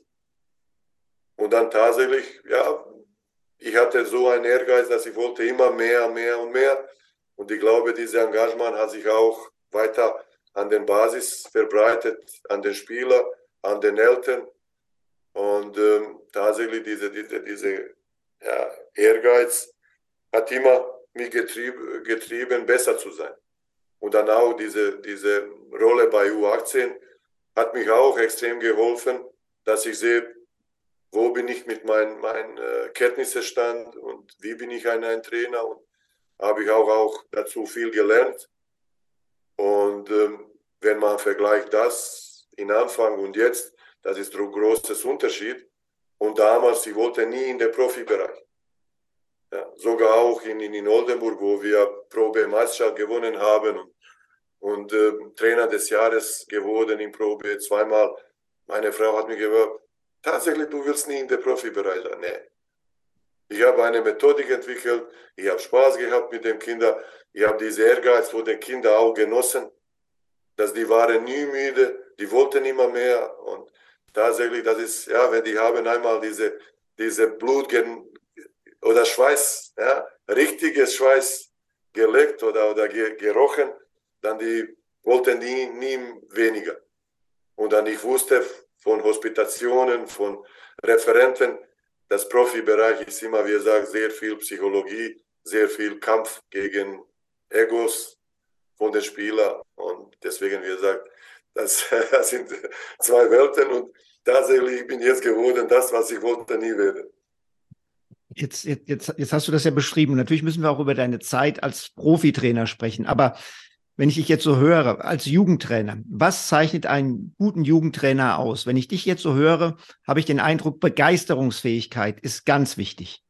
Und dann tatsächlich, ja, ich hatte so einen Ehrgeiz, dass ich wollte immer mehr, mehr und mehr. Und ich glaube, dieses Engagement hat sich auch weiter an den Basis verbreitet, an den Spieler, an den Eltern. Und ähm, tatsächlich diese, diese, diese ja, Ehrgeiz hat immer mich getrieben, getrieben, besser zu sein. Und dann auch diese, diese Rolle bei U18 hat mich auch extrem geholfen, dass ich sehe, wo bin ich mit meinem mein, äh, Kenntnisstand und wie bin ich ein, ein Trainer und habe ich auch, auch dazu viel gelernt. Und ähm, wenn man vergleicht das in Anfang und jetzt, das ist ein großes Unterschied. Und damals, ich wollte nie in den Profibereich. Ja, sogar auch in, in Oldenburg, wo wir Probe Meisterschaft gewonnen haben und, äh, Trainer des Jahres geworden in Probe zweimal. Meine Frau hat mir gesagt, tatsächlich, du willst nie in den Profibereich. Nee. Ich habe eine Methodik entwickelt, ich habe Spaß gehabt mit den Kindern, ich habe diese Ehrgeiz von den Kindern auch genossen, dass die waren nie müde, die wollten immer mehr und tatsächlich, das ist, ja, wenn die haben einmal diese, diese Blut oder Schweiß, ja, richtiges Schweiß geleckt oder, oder gerochen, dann die wollten nie, nie weniger. Und dann ich wusste von Hospitationen, von Referenten, das Profibereich ist immer, wie gesagt, sehr viel Psychologie, sehr viel Kampf gegen Egos von den Spielern. Und deswegen, wie gesagt, das, das sind zwei Welten und tatsächlich bin ich jetzt geworden, das, was ich wollte, nie werden. Jetzt, jetzt, jetzt hast du das ja beschrieben. Natürlich müssen wir auch über deine Zeit als Profitrainer sprechen. Aber wenn ich dich jetzt so höre, als Jugendtrainer, was zeichnet einen guten Jugendtrainer aus? Wenn ich dich jetzt so höre, habe ich den Eindruck, Begeisterungsfähigkeit ist ganz wichtig.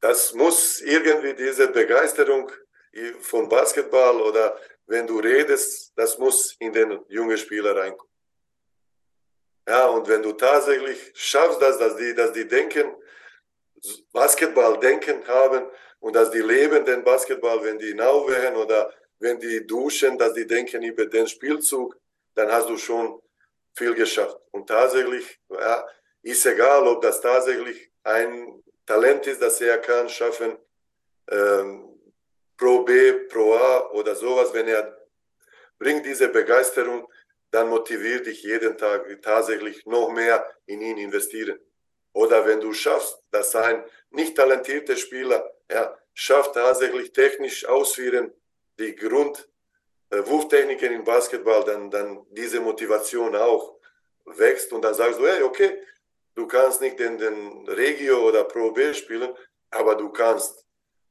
Das muss irgendwie diese Begeisterung von Basketball oder wenn du redest, das muss in den jungen Spieler reinkommen. Ja, und wenn du tatsächlich schaffst, dass, dass, die, dass die denken, Basketball denken haben und dass die leben den Basketball, wenn die nachwählen oder wenn die duschen, dass die denken über den Spielzug, dann hast du schon viel geschafft. Und tatsächlich, ja, ist egal, ob das tatsächlich ein Talent ist, das er kann schaffen, ähm, Pro B, Pro A oder sowas, wenn er bringt diese Begeisterung, dann motiviert dich jeden Tag tatsächlich noch mehr in ihn investieren. Oder wenn du schaffst, dass ein nicht talentierter Spieler ja, schafft tatsächlich technisch ausführen, die Grundwurftechniken äh, im Basketball, dann, dann diese Motivation auch wächst und dann sagst du, hey, okay, du kannst nicht in den Regio oder Pro B spielen, aber du kannst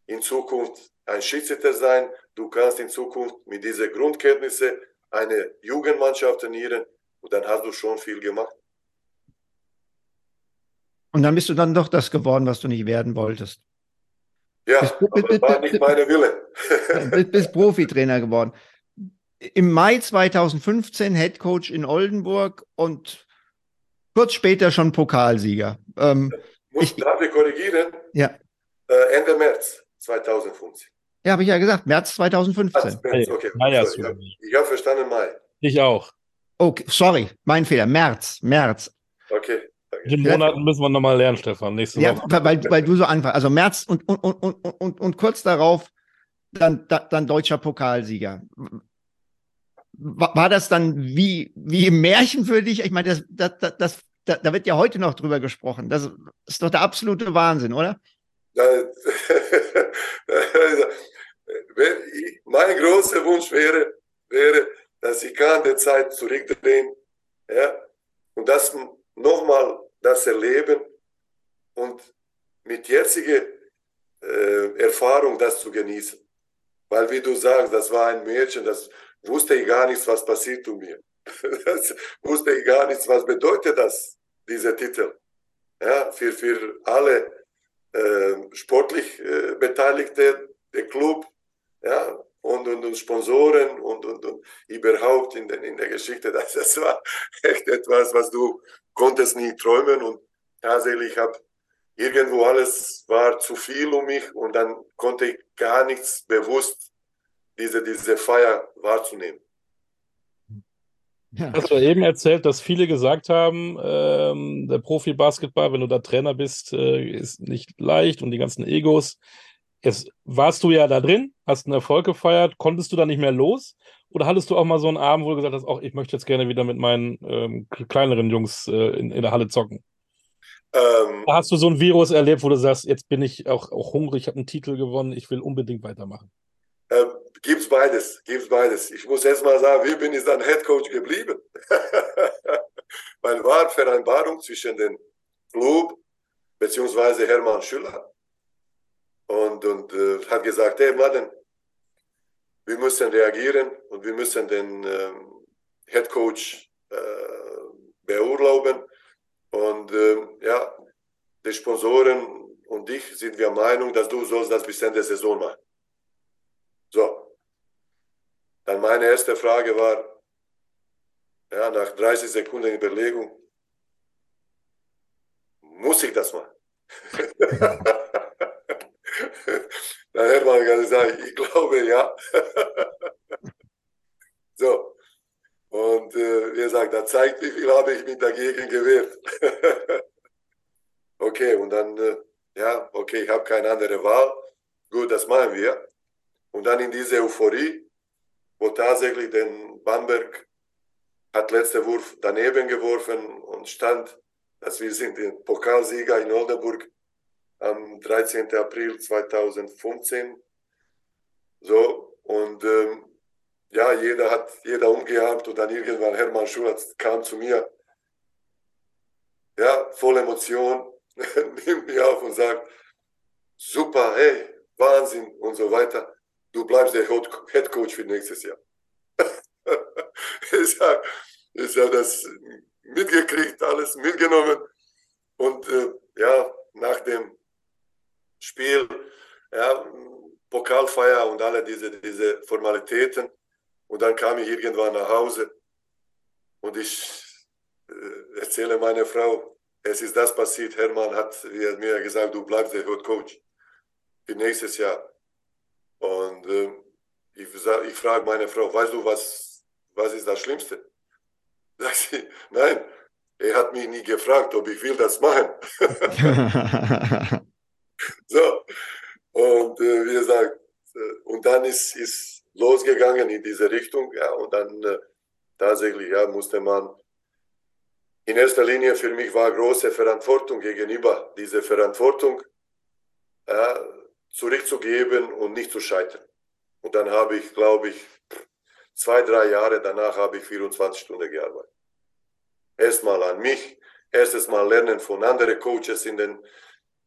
in Zukunft ein Schiedsrichter sein, du kannst in Zukunft mit diesen Grundkenntnissen eine Jugendmannschaft trainieren und dann hast du schon viel gemacht. Und dann bist du dann doch das geworden, was du nicht werden wolltest. Ja, bist, aber war nicht meine Wille. bist, bist Profitrainer geworden. Im Mai 2015 Head Coach in Oldenburg und kurz später schon Pokalsieger. Ähm, Muss, ich, darf ich korrigieren? Ja. Äh, Ende März 2015. Ja, habe ich ja gesagt, März 2015. März, okay. Mai. Ich habe verstanden Mai. Ich auch. Okay, sorry, mein Fehler. März, März. Okay. In den Monaten müssen wir nochmal lernen, Stefan. Nächste ja, Woche. Weil, weil du so anfängst. Also März und, und, und, und, und, und kurz darauf dann, dann deutscher Pokalsieger. War das dann wie, wie im Märchen für dich? Ich meine, das, das, das, das, da wird ja heute noch drüber gesprochen. Das ist doch der absolute Wahnsinn, oder? mein großer Wunsch wäre, wäre, dass ich kann die Zeit zurückdrehen ja, und das nochmal das erleben, und mit jetziger äh, Erfahrung das zu genießen. Weil, wie du sagst, das war ein Mädchen, das wusste ich gar nichts, was passiert zu mir. Das wusste ich gar nichts, was bedeutet das, dieser Titel. Ja, für, für alle äh, sportlich äh, Beteiligte, der Club, ja, und, und, und Sponsoren und, und, und überhaupt in, den, in der Geschichte. Das, das war echt etwas, was du konntest nie träumen und tatsächlich habe irgendwo alles war zu viel um mich und dann konnte ich gar nichts bewusst diese, diese Feier wahrzunehmen. Ja. Hast du eben erzählt, dass viele gesagt haben, ähm, der Profi-Basketball, wenn du da Trainer bist, äh, ist nicht leicht und die ganzen Egos. Jetzt warst du ja da drin, hast einen Erfolg gefeiert, konntest du da nicht mehr los? Oder hattest du auch mal so einen Abend, wo du gesagt hast, auch ich möchte jetzt gerne wieder mit meinen ähm, kleineren Jungs äh, in, in der Halle zocken? Ähm, da hast du so ein Virus erlebt, wo du sagst, jetzt bin ich auch, auch hungrig, ich habe einen Titel gewonnen, ich will unbedingt weitermachen? Ähm, gibt's beides, gibt's beides. Ich muss erst mal sagen, wie bin ich dann Head Coach geblieben? Weil war Vereinbarung zwischen dem Club beziehungsweise Hermann Schüller und, und äh, hat gesagt, hey Madden, wir müssen reagieren und wir müssen den ähm, Head Coach äh, beurlauben. Und äh, ja, die Sponsoren und ich sind wir Meinung, dass du sollst das bis Ende der Saison machen. So. Dann meine erste Frage war, ja, nach 30 Sekunden Überlegung, muss ich das machen? Dann hätte man gesagt, ich glaube ja. so. Und äh, wie gesagt, da zeigt, wie viel habe ich mich dagegen gewehrt. okay, und dann, äh, ja, okay, ich habe keine andere Wahl. Gut, das machen wir. Und dann in diese Euphorie, wo tatsächlich den Bamberg hat letzter Wurf daneben geworfen und stand, dass wir sind den Pokalsieger in Oldenburg am 13. April 2015. So, und ähm, ja, jeder hat, jeder umgehabt und dann irgendwann Hermann Schulatz kam zu mir, ja, voll Emotion, nimmt mich auf und sagt, super, hey, Wahnsinn und so weiter du bleibst der Head Coach für nächstes Jahr. ich habe hab das mitgekriegt, alles mitgenommen. Und äh, ja, nach dem Spiel, ja, Pokalfeier und alle diese, diese Formalitäten. Und dann kam ich irgendwann nach Hause und ich äh, erzähle meiner Frau, es ist das passiert, Hermann hat mir gesagt, du bleibst der Head Coach für nächstes Jahr. Und äh, ich, ich frage meine Frau, weißt du, was, was ist das Schlimmste? Sagt sie, nein, er hat mich nie gefragt, ob ich will das machen. so, und äh, wie gesagt, äh, und dann ist, ist losgegangen in diese Richtung, ja, und dann äh, tatsächlich, ja, musste man in erster Linie für mich war große Verantwortung gegenüber diese Verantwortung. Ja, zurückzugeben und nicht zu scheitern. Und dann habe ich, glaube ich, zwei, drei Jahre danach habe ich 24 Stunden gearbeitet. Erstmal an mich, erstes Mal lernen von anderen Coaches in den,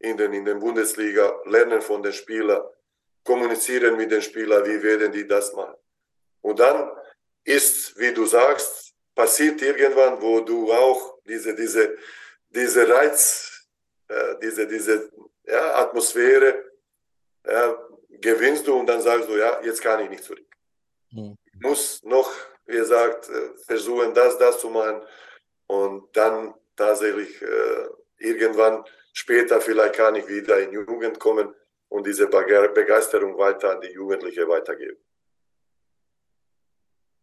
in den, in den Bundesliga, lernen von den Spielern, kommunizieren mit den Spielern, wie werden die das machen. Und dann ist, wie du sagst, passiert irgendwann, wo du auch diese, diese, diese Reiz, äh, diese, diese ja, Atmosphäre ja, gewinnst du und dann sagst du, ja, jetzt kann ich nicht zurück. Mhm. Ich muss noch, wie gesagt, äh, versuchen, das, das zu machen und dann tatsächlich äh, irgendwann später vielleicht kann ich wieder in Jugend kommen und diese Begeisterung weiter an die Jugendliche weitergeben.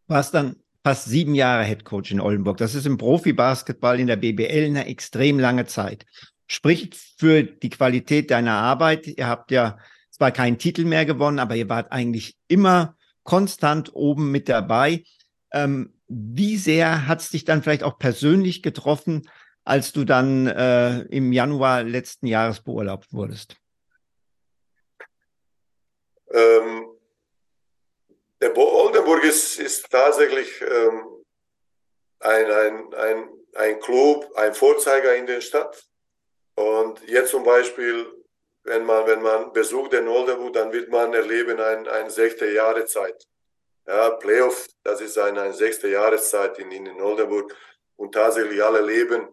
Warst dann fast sieben Jahre Head Coach in Oldenburg. Das ist im Profibasketball in der BBL eine extrem lange Zeit. Spricht für die Qualität deiner Arbeit. Ihr habt ja zwar keinen Titel mehr gewonnen, aber ihr wart eigentlich immer konstant oben mit dabei. Ähm, wie sehr hat es dich dann vielleicht auch persönlich getroffen, als du dann äh, im Januar letzten Jahres beurlaubt wurdest? Ähm, der Oldenburg ist, ist tatsächlich ähm, ein, ein, ein, ein Club, ein Vorzeiger in der Stadt. Und jetzt zum Beispiel, wenn man, wenn man besucht den Oldenburg, dann wird man erleben eine ein sechste Jahreszeit. Ja, Playoff, das ist eine, eine sechste Jahreszeit in, in Oldenburg und tatsächlich alle leben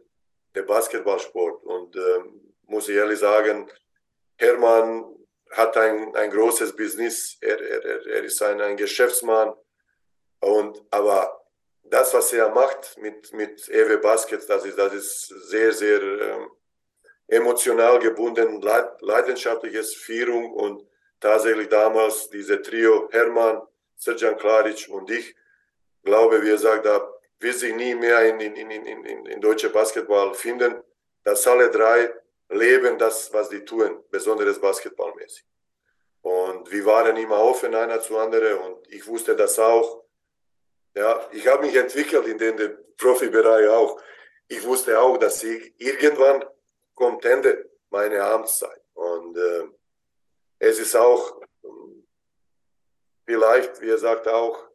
der Basketballsport. Und äh, muss ich ehrlich sagen, Hermann hat ein, ein großes Business, er, er, er ist ein, ein Geschäftsmann. Und, aber das, was er macht mit, mit Ewe Baskets, das ist, das ist sehr, sehr ähm, emotional gebunden, leidenschaftliches Führung und tatsächlich damals diese Trio Hermann, Serjan Klaric und ich, glaube, wie gesagt, da wird sich nie mehr in, in, in, in, in deutsche Basketball finden, dass alle drei leben das, was die tun, besonders basketballmäßig. Und wir waren immer offen einer zu anderen und ich wusste das auch. Ja, ich habe mich entwickelt in den, Profibereich auch. Ich wusste auch, dass ich irgendwann kommt Ende meiner Amtszeit. Und äh, es ist auch vielleicht, wie er sagt, auch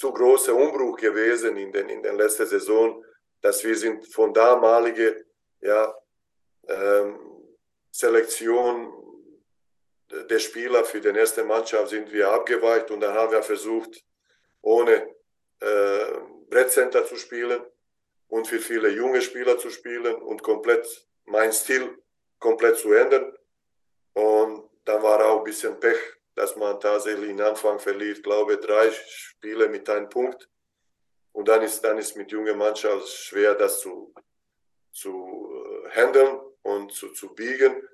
zu großer Umbruch gewesen in den, in den letzten Saison, dass wir sind von damaligen ja, ähm, Selektion der Spieler für die erste Mannschaft sind wir abgeweicht und dann haben wir versucht, ohne äh, Brettcenter zu spielen und für viele junge Spieler zu spielen und komplett mein Stil komplett zu ändern. Und dann war auch ein bisschen Pech, dass man tatsächlich in Anfang verliert, glaube drei Spiele mit einem Punkt. Und dann ist, dann ist mit junger Mannschaft schwer, das zu, zu äh, handeln und zu, zu biegen.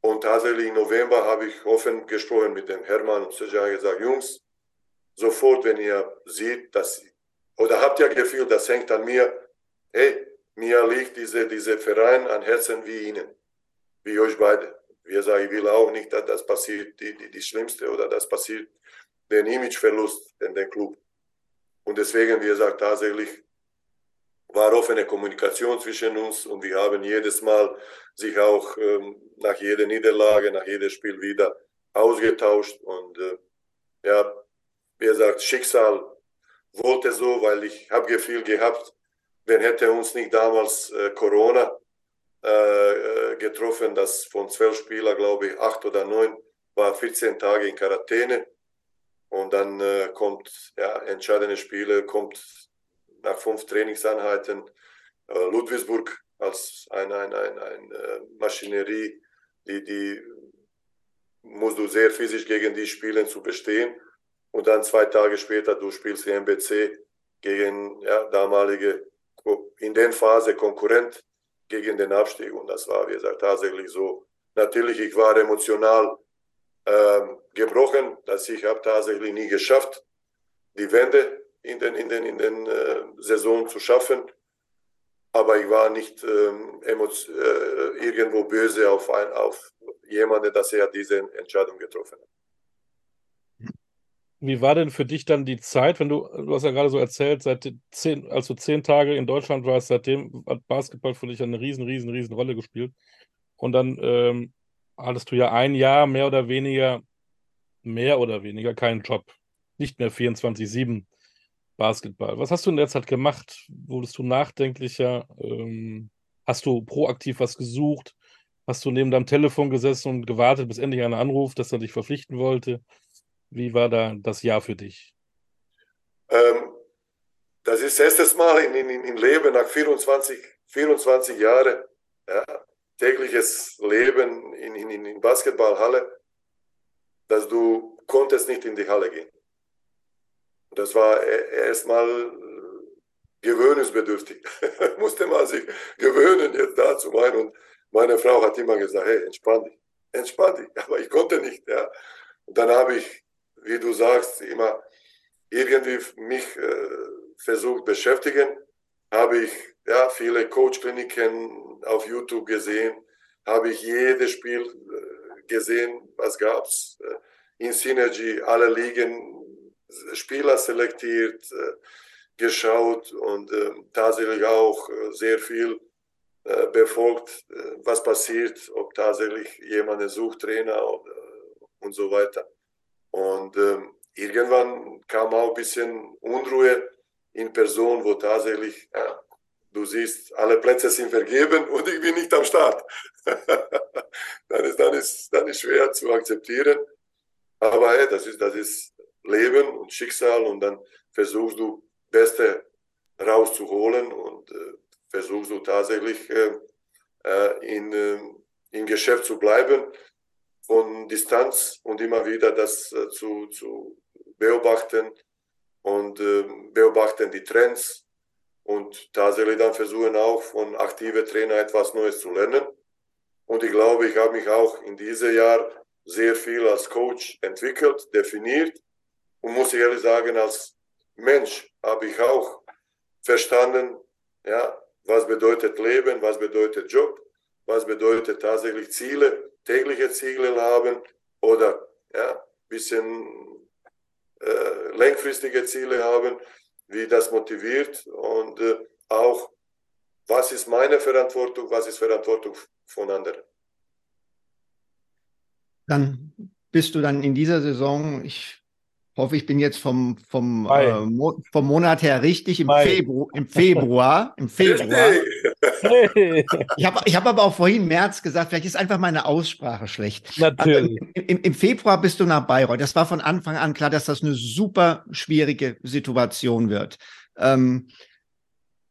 Und tatsächlich im November habe ich offen gesprochen mit dem Hermann und Sergej gesagt, Jungs, sofort, wenn ihr seht, dass, oder habt ihr Gefühl, das hängt an mir, hey, mir liegt dieser diese Verein an Herzen wie Ihnen, wie euch beide. Wir sagen, ich will auch nicht, dass das passiert, die, die, die Schlimmste oder das passiert, den Imageverlust in den Club. Und deswegen, wie gesagt, tatsächlich war offene Kommunikation zwischen uns und wir haben jedes Mal sich auch ähm, nach jeder Niederlage, nach jedem Spiel wieder ausgetauscht und äh, ja, wie gesagt, Schicksal wollte so, weil ich habe Gefühl gehabt, wenn hätte uns nicht damals äh, Corona äh, äh, getroffen, dass von zwölf Spielern, glaube ich, acht oder neun war 14 Tage in Quarantäne. Und dann äh, kommt ja entscheidende Spiele, kommt nach fünf Trainingseinheiten äh, Ludwigsburg als ein, ein, ein, ein äh, Maschinerie, die, die musst du sehr physisch gegen die spielen zu bestehen. Und dann zwei Tage später, du spielst die MBC gegen ja, damalige, in der Phase Konkurrent gegen den Abstieg. Und das war, wie gesagt, tatsächlich so. Natürlich, ich war emotional ähm, gebrochen, dass ich habe tatsächlich nie geschafft, die Wende in den, in den, in den äh, Saison zu schaffen. Aber ich war nicht ähm, äh, irgendwo böse auf, ein, auf jemanden, dass er diese Entscheidung getroffen hat. Wie war denn für dich dann die Zeit, wenn du, du hast ja gerade so erzählt, seit zehn, als du zehn Tage in Deutschland warst, seitdem hat Basketball für dich eine riesen, riesen, riesen Rolle gespielt. Und dann ähm, hattest du ja ein Jahr mehr oder weniger, mehr oder weniger keinen Job. Nicht mehr 24-7 Basketball. Was hast du in der Zeit gemacht? Wurdest du nachdenklicher? Ähm, hast du proaktiv was gesucht? Hast du neben deinem Telefon gesessen und gewartet, bis endlich einer anruft, dass er dich verpflichten wollte? Wie war da das Jahr für dich? Ähm, das ist das erste Mal in, in, in Leben nach 24, 24 Jahren. Ja, tägliches Leben in, in, in Basketballhalle, dass du konntest nicht in die Halle gehen. Das war e, erstmal gewöhnungsbedürftig. Musste man sich gewöhnen, jetzt da zu sein. Und meine Frau hat immer gesagt, hey, entspann dich, entspann dich. Aber ich konnte nicht. Ja. Und dann habe ich wie du sagst, immer irgendwie mich äh, versucht beschäftigen, habe ich ja, viele Coach-Kliniken auf YouTube gesehen, habe ich jedes Spiel äh, gesehen, was gab es äh, in Synergy, alle Ligen, Spieler selektiert, äh, geschaut und äh, tatsächlich auch äh, sehr viel befolgt, was passiert, ob tatsächlich jemand sucht, Trainer und so weiter. Und ähm, irgendwann kam auch ein bisschen Unruhe in Person, wo tatsächlich ja, du siehst, alle Plätze sind vergeben und ich bin nicht am Start. dann, ist, dann, ist, dann ist schwer zu akzeptieren. Aber hey, das, ist, das ist Leben und Schicksal und dann versuchst du, Beste rauszuholen und äh, versuchst du tatsächlich äh, äh in, äh, im Geschäft zu bleiben, von Distanz und immer wieder das äh, zu, zu beobachten und äh, beobachten die Trends. Und tatsächlich dann versuchen auch von aktiven Trainer etwas Neues zu lernen. Und ich glaube, ich habe mich auch in diesem Jahr sehr viel als Coach entwickelt, definiert. Und muss ich ehrlich sagen, als Mensch habe ich auch verstanden, ja, was bedeutet Leben, was bedeutet Job, was bedeutet tatsächlich Ziele, tägliche Ziele haben oder ja, bisschen äh, langfristige Ziele haben wie das motiviert und äh, auch, was ist meine Verantwortung, was ist Verantwortung von anderen. Dann bist du dann in dieser Saison, ich hoffe, ich bin jetzt vom, vom, äh, Mo vom Monat her richtig, im, Febru im Februar. Im Februar. Ich habe ich hab aber auch vorhin März gesagt, vielleicht ist einfach meine Aussprache schlecht. Natürlich. Also im, Im Februar bist du nach Bayreuth. Das war von Anfang an klar, dass das eine super schwierige Situation wird. Ähm,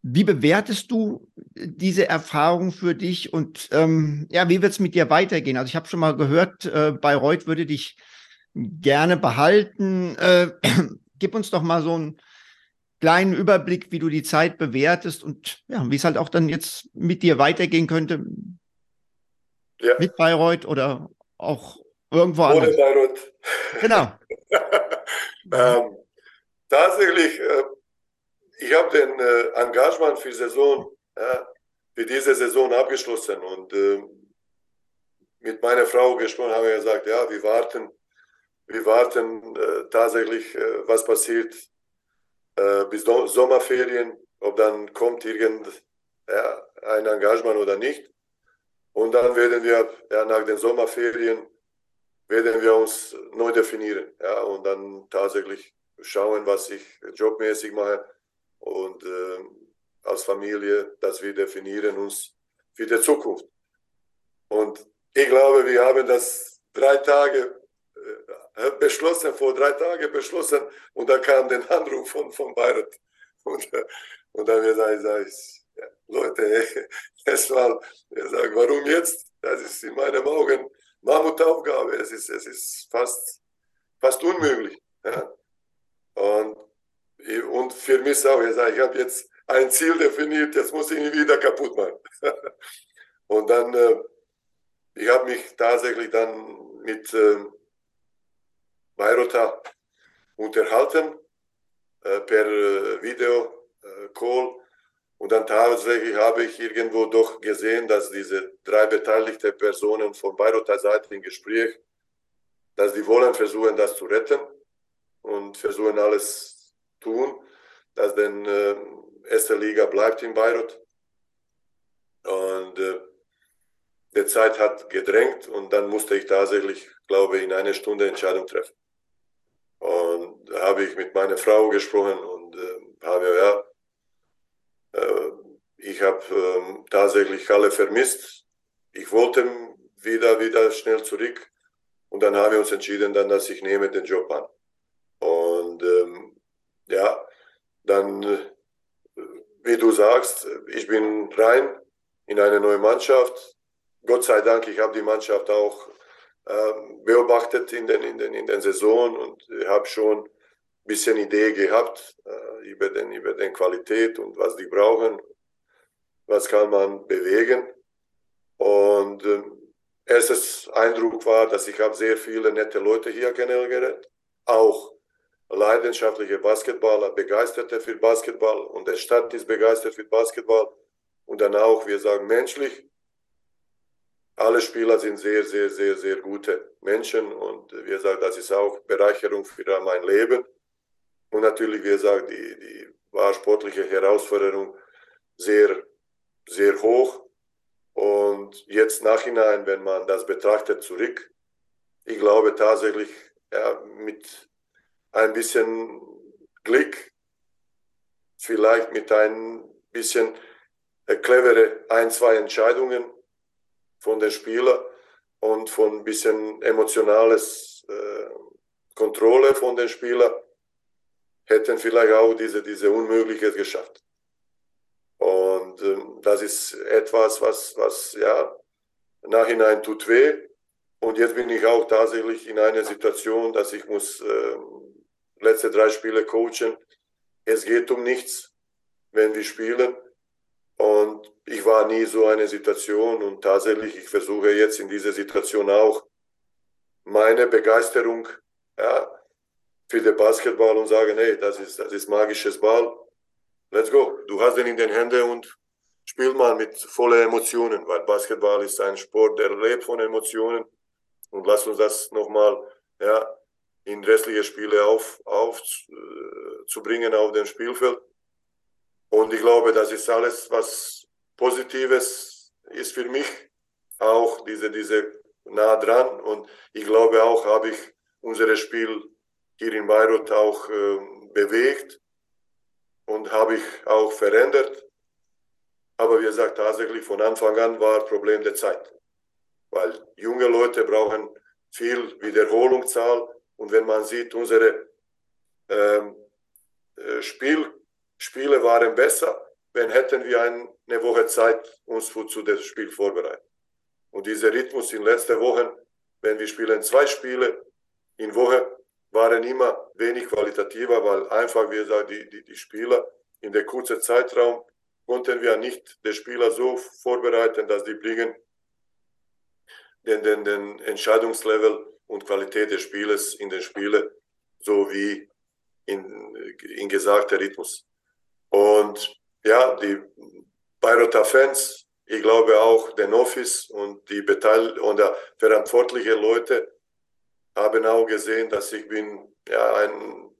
wie bewertest du diese Erfahrung für dich und ähm, ja, wie wird es mit dir weitergehen? Also ich habe schon mal gehört, äh, Bayreuth würde dich gerne behalten. Äh, gib uns doch mal so einen kleinen Überblick, wie du die Zeit bewertest und ja, wie es halt auch dann jetzt mit dir weitergehen könnte. Ja. Mit Bayreuth oder auch irgendwo Ohne anders. Ohne Bayreuth. Genau. ähm, tatsächlich, äh, ich habe den äh, Engagement für Saison, ja, für diese Saison abgeschlossen und äh, mit meiner Frau gesprochen, habe ich gesagt, ja, wir warten wir warten äh, tatsächlich, äh, was passiert äh, bis Sommerferien, ob dann kommt irgend ja, ein Engagement oder nicht. Und dann werden wir ja, nach den Sommerferien werden wir uns neu definieren ja, und dann tatsächlich schauen, was ich jobmäßig mache und äh, als Familie, dass wir definieren uns für die Zukunft. Und ich glaube, wir haben das drei Tage beschlossen, vor drei Tagen beschlossen und da kam der Anruf von, von Bayreuth. Und, und dann habe ich gesagt, ja, Leute, war, ich sage, warum jetzt? Das ist in meinen Augen Mammutaufgabe. Es ist, es ist fast, fast unmöglich. Ja. Und, und für mich auch, ich sage, ich habe jetzt ein Ziel definiert, jetzt muss ich ihn wieder kaputt machen. und dann, äh, ich habe mich tatsächlich dann mit, äh, Bayreuther unterhalten äh, per äh, Video-Call. Äh, und dann tatsächlich habe ich irgendwo doch gesehen, dass diese drei beteiligten Personen von Bayreuther Seite im Gespräch, dass die wollen versuchen, das zu retten und versuchen alles tun, dass denn äh, erste Liga bleibt in Bayreuth. Und äh, die Zeit hat gedrängt und dann musste ich tatsächlich, glaube ich, in einer Stunde Entscheidung treffen. Und da habe ich mit meiner Frau gesprochen und äh, habe, ja, äh, ich habe äh, tatsächlich alle vermisst. Ich wollte wieder, wieder schnell zurück. Und dann haben wir uns entschieden, dann, dass ich nehme den Job an. Und ähm, ja, dann, äh, wie du sagst, ich bin rein in eine neue Mannschaft. Gott sei Dank, ich habe die Mannschaft auch beobachtet in den, in den, in den Saison und habe schon ein bisschen Idee gehabt äh, über, den, über den Qualität und was die brauchen, was kann man bewegen. Und äh, erstes Eindruck war, dass ich habe sehr viele nette Leute hier kennengelernt, auch leidenschaftliche Basketballer, Begeisterte für Basketball und der Stadt ist begeistert für Basketball und dann auch, wir sagen, menschlich alle Spieler sind sehr, sehr, sehr, sehr gute Menschen und wie gesagt, das ist auch Bereicherung für mein Leben. Und natürlich, wie gesagt, die, die war sportliche Herausforderung sehr, sehr hoch. Und jetzt nachhinein, wenn man das betrachtet, zurück, ich glaube tatsächlich, ja, mit ein bisschen Glück, vielleicht mit ein bisschen clevere ein, zwei Entscheidungen von den Spielern und von ein bisschen emotionales äh, Kontrolle von den Spielern hätten vielleicht auch diese, diese Unmöglichkeit geschafft. Und ähm, das ist etwas, was, was ja nachhinein tut weh. Und jetzt bin ich auch tatsächlich in einer Situation, dass ich muss äh, letzte drei Spiele coachen. Es geht um nichts, wenn wir spielen. Und war nie so eine Situation und tatsächlich, ich versuche jetzt in dieser Situation auch meine Begeisterung ja, für den Basketball und sage, hey, das ist, das ist magisches Ball. Let's go. Du hast den in den Händen und spiel mal mit voller Emotionen, weil Basketball ist ein Sport, der lebt von Emotionen. Und lass uns das nochmal ja, in restliche Spiele auf, auf äh, auf dem Spielfeld. Und ich glaube, das ist alles, was Positives ist für mich. Auch diese, diese nah dran. Und ich glaube auch, habe ich unser Spiel hier in Beirut auch äh, bewegt und habe ich auch verändert. Aber wie gesagt, tatsächlich von Anfang an war Problem der Zeit. Weil junge Leute brauchen viel Wiederholungszahl. Und wenn man sieht, unsere ähm, äh, Spiel, Spiele waren besser, wenn hätten wir ein, eine Woche Zeit, uns zu dem Spiel vorbereiten. Und dieser Rhythmus in letzter Woche, wenn wir spielen zwei Spiele in Woche, waren immer wenig qualitativer, weil einfach, wie gesagt, die, die, die Spieler in der kurzen Zeitraum konnten wir nicht den Spieler so vorbereiten, dass die bringen den, den, den Entscheidungslevel und Qualität des Spieles in den Spielen so wie in, in gesagter Rhythmus. Und ja, die Bayreuther Fans, ich glaube auch den Office und die Beteil und der verantwortliche Leute haben auch gesehen, dass ich bin ja ein,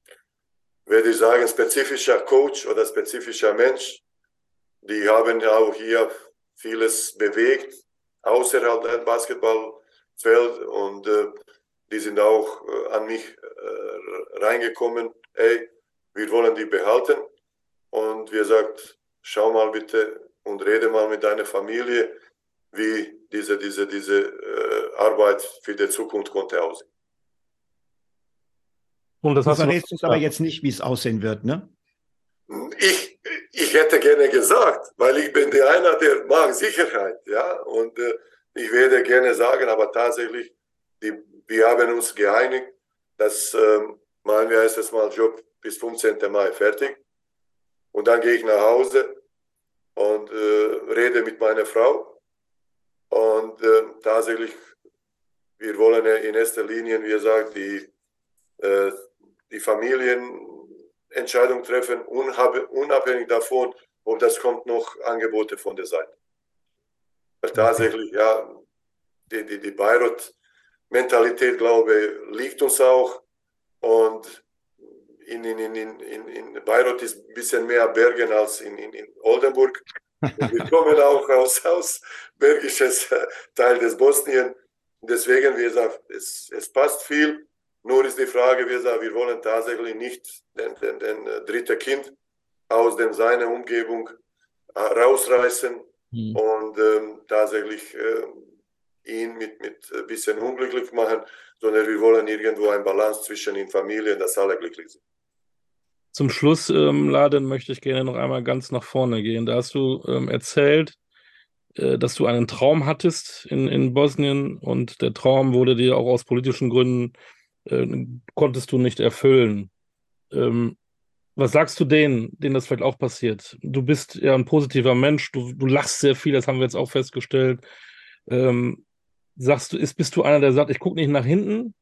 würde ich sagen, spezifischer Coach oder spezifischer Mensch. Die haben auch hier vieles bewegt außerhalb des Basketballfeld und äh, die sind auch äh, an mich äh, reingekommen. Ey, wir wollen die behalten. Und wir sagt, schau mal bitte und rede mal mit deiner Familie, wie diese, diese, diese äh, Arbeit für die Zukunft konnte aussehen. Und das du verrätst uns aber jetzt nicht, wie es aussehen wird, ne? Ich, ich hätte gerne gesagt, weil ich bin der einer, der mag Sicherheit, ja, und äh, ich werde gerne sagen, aber tatsächlich, die, wir haben uns geeinigt, dass ähm, machen wir erst mal Job bis 15. Mai fertig und dann gehe ich nach Hause und äh, rede mit meiner Frau und äh, tatsächlich, wir wollen in erster Linie, wie gesagt, die äh, die Familienentscheidung treffen, unabhängig davon, ob das kommt noch Angebote von der Seite. Weil tatsächlich, ja, die, die, die Bayreuth-Mentalität, glaube ich, liegt uns auch. Und in, in, in, in, in Bayreuth ist ein bisschen mehr Bergen als in, in, in Oldenburg. Und wir kommen auch aus, aus belgisches Teil des Bosnien. Deswegen, wie gesagt, es, es passt viel. Nur ist die Frage, wir, sagen, wir wollen tatsächlich nicht den, den, den äh, dritten Kind aus dem, seiner Umgebung äh, rausreißen mhm. und ähm, tatsächlich äh, ihn mit, mit ein bisschen unglücklich machen, sondern wir wollen irgendwo eine Balance zwischen den Familien, dass alle glücklich sind. Zum Schluss, ähm, Laden, möchte ich gerne noch einmal ganz nach vorne gehen. Da hast du ähm, erzählt, äh, dass du einen Traum hattest in, in Bosnien und der Traum wurde dir auch aus politischen Gründen äh, konntest du nicht erfüllen. Ähm, was sagst du denen, denen das vielleicht auch passiert? Du bist ja ein positiver Mensch, du, du lachst sehr viel, das haben wir jetzt auch festgestellt. Ähm, sagst du, ist, bist du einer, der sagt, ich gucke nicht nach hinten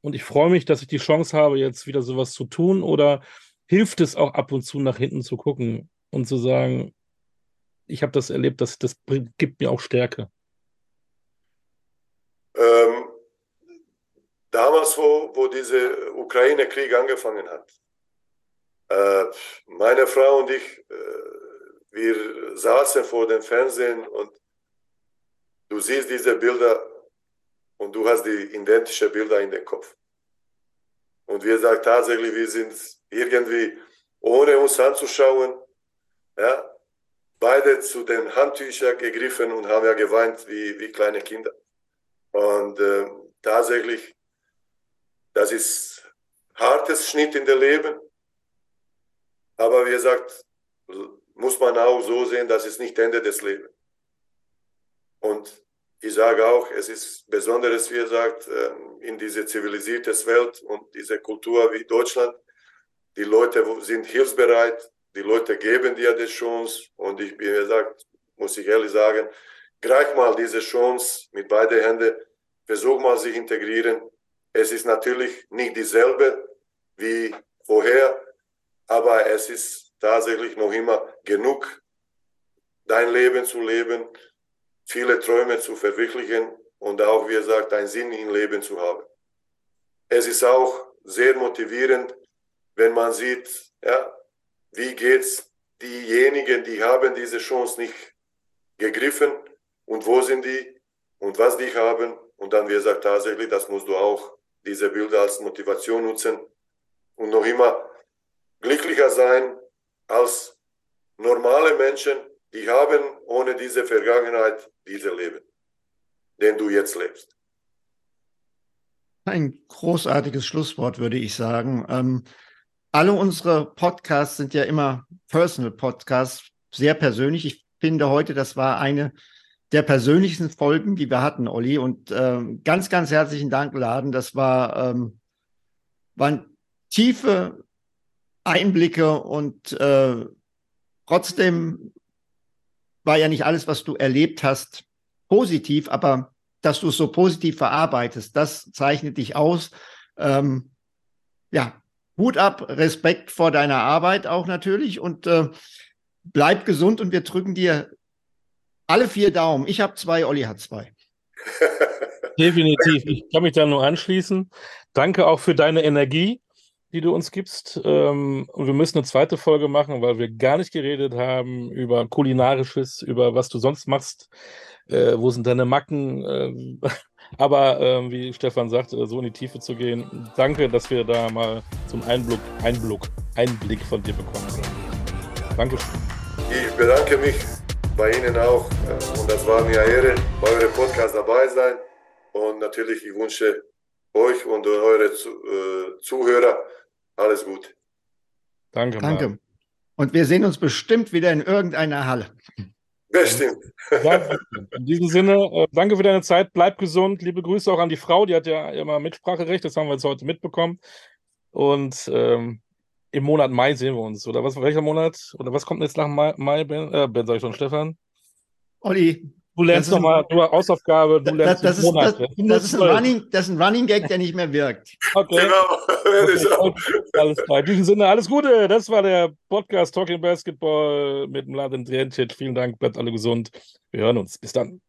und ich freue mich, dass ich die Chance habe, jetzt wieder sowas zu tun? Oder hilft es auch ab und zu nach hinten zu gucken und zu sagen, ich habe das erlebt, das, das gibt mir auch Stärke? Ähm, damals, wo, wo dieser Ukraine-Krieg angefangen hat, äh, meine Frau und ich, äh, wir saßen vor dem Fernsehen und du siehst diese Bilder und du hast die identischen Bilder in den Kopf. Und wir sagen tatsächlich, wir sind irgendwie, ohne uns anzuschauen, ja, beide zu den Handtüchern gegriffen und haben ja geweint wie, wie kleine Kinder. Und äh, tatsächlich, das ist hartes Schnitt in der Leben. Aber wie gesagt, muss man auch so sehen, das ist nicht Ende des Lebens. Und ich sage auch, es ist besonderes, wie er sagt, ähm, in diese zivilisierte Welt und diese Kultur wie Deutschland. Die Leute sind hilfsbereit, die Leute geben dir die Chance und ich, wie gesagt, muss ich ehrlich sagen, greif mal diese Chance mit beiden Händen, versuch mal sich integrieren. Es ist natürlich nicht dieselbe wie vorher, aber es ist tatsächlich noch immer genug, dein Leben zu leben, viele Träume zu verwirklichen und auch, wie gesagt, einen Sinn im Leben zu haben. Es ist auch sehr motivierend, wenn man sieht, ja, wie geht's diejenigen, die haben diese Chance nicht gegriffen und wo sind die und was die haben und dann, wie gesagt, tatsächlich, das musst du auch diese Bilder als Motivation nutzen und noch immer glücklicher sein als normale Menschen, die haben ohne diese Vergangenheit diese Leben, den du jetzt lebst. Ein großartiges Schlusswort, würde ich sagen. Ähm, alle unsere Podcasts sind ja immer Personal Podcasts, sehr persönlich. Ich finde heute, das war eine der persönlichsten Folgen, die wir hatten, Olli. Und ähm, ganz, ganz herzlichen Dank, Laden. Das war, ähm, waren tiefe Einblicke und äh, trotzdem war ja nicht alles, was du erlebt hast, positiv, aber dass du es so positiv verarbeitest, das zeichnet dich aus. Ähm, ja, Hut ab, Respekt vor deiner Arbeit auch natürlich und äh, bleib gesund und wir drücken dir alle vier Daumen. Ich habe zwei, Olli hat zwei. Definitiv. Ich kann mich da nur anschließen. Danke auch für deine Energie die du uns gibst. Ähm, und wir müssen eine zweite Folge machen, weil wir gar nicht geredet haben über kulinarisches, über was du sonst machst. Äh, wo sind deine Macken? Äh, aber äh, wie Stefan sagt, äh, so in die Tiefe zu gehen. Danke, dass wir da mal zum Einblick, Einblick, Einblick von dir bekommen haben. Dankeschön. Ich bedanke mich bei Ihnen auch äh, und das war mir eine Ehre, bei eurem Podcast dabei sein. Und natürlich, ich wünsche euch und eure äh, Zuhörer alles Gute. Danke. Danke. Mann. Und wir sehen uns bestimmt wieder in irgendeiner Halle. Bestimmt. In diesem Sinne, äh, danke für deine Zeit. Bleib gesund. Liebe Grüße auch an die Frau, die hat ja immer Mitspracherecht. Das haben wir jetzt heute mitbekommen. Und ähm, im Monat Mai sehen wir uns. Oder was, welcher Monat? Oder was kommt jetzt nach Mai, Mai Ben? Äh, ben, sag ich schon, Stefan? Olli, Du lernst nochmal, du Hausaufgabe, du lernst das, das, ist, das, das, ist ein Running, das ist ein Running Gag, der nicht mehr wirkt. Okay. Genau, okay. alles klar. In diesem Sinne, alles Gute. Das war der Podcast Talking Basketball mit Mladen Drencic. Vielen Dank, bleibt alle gesund. Wir hören uns. Bis dann.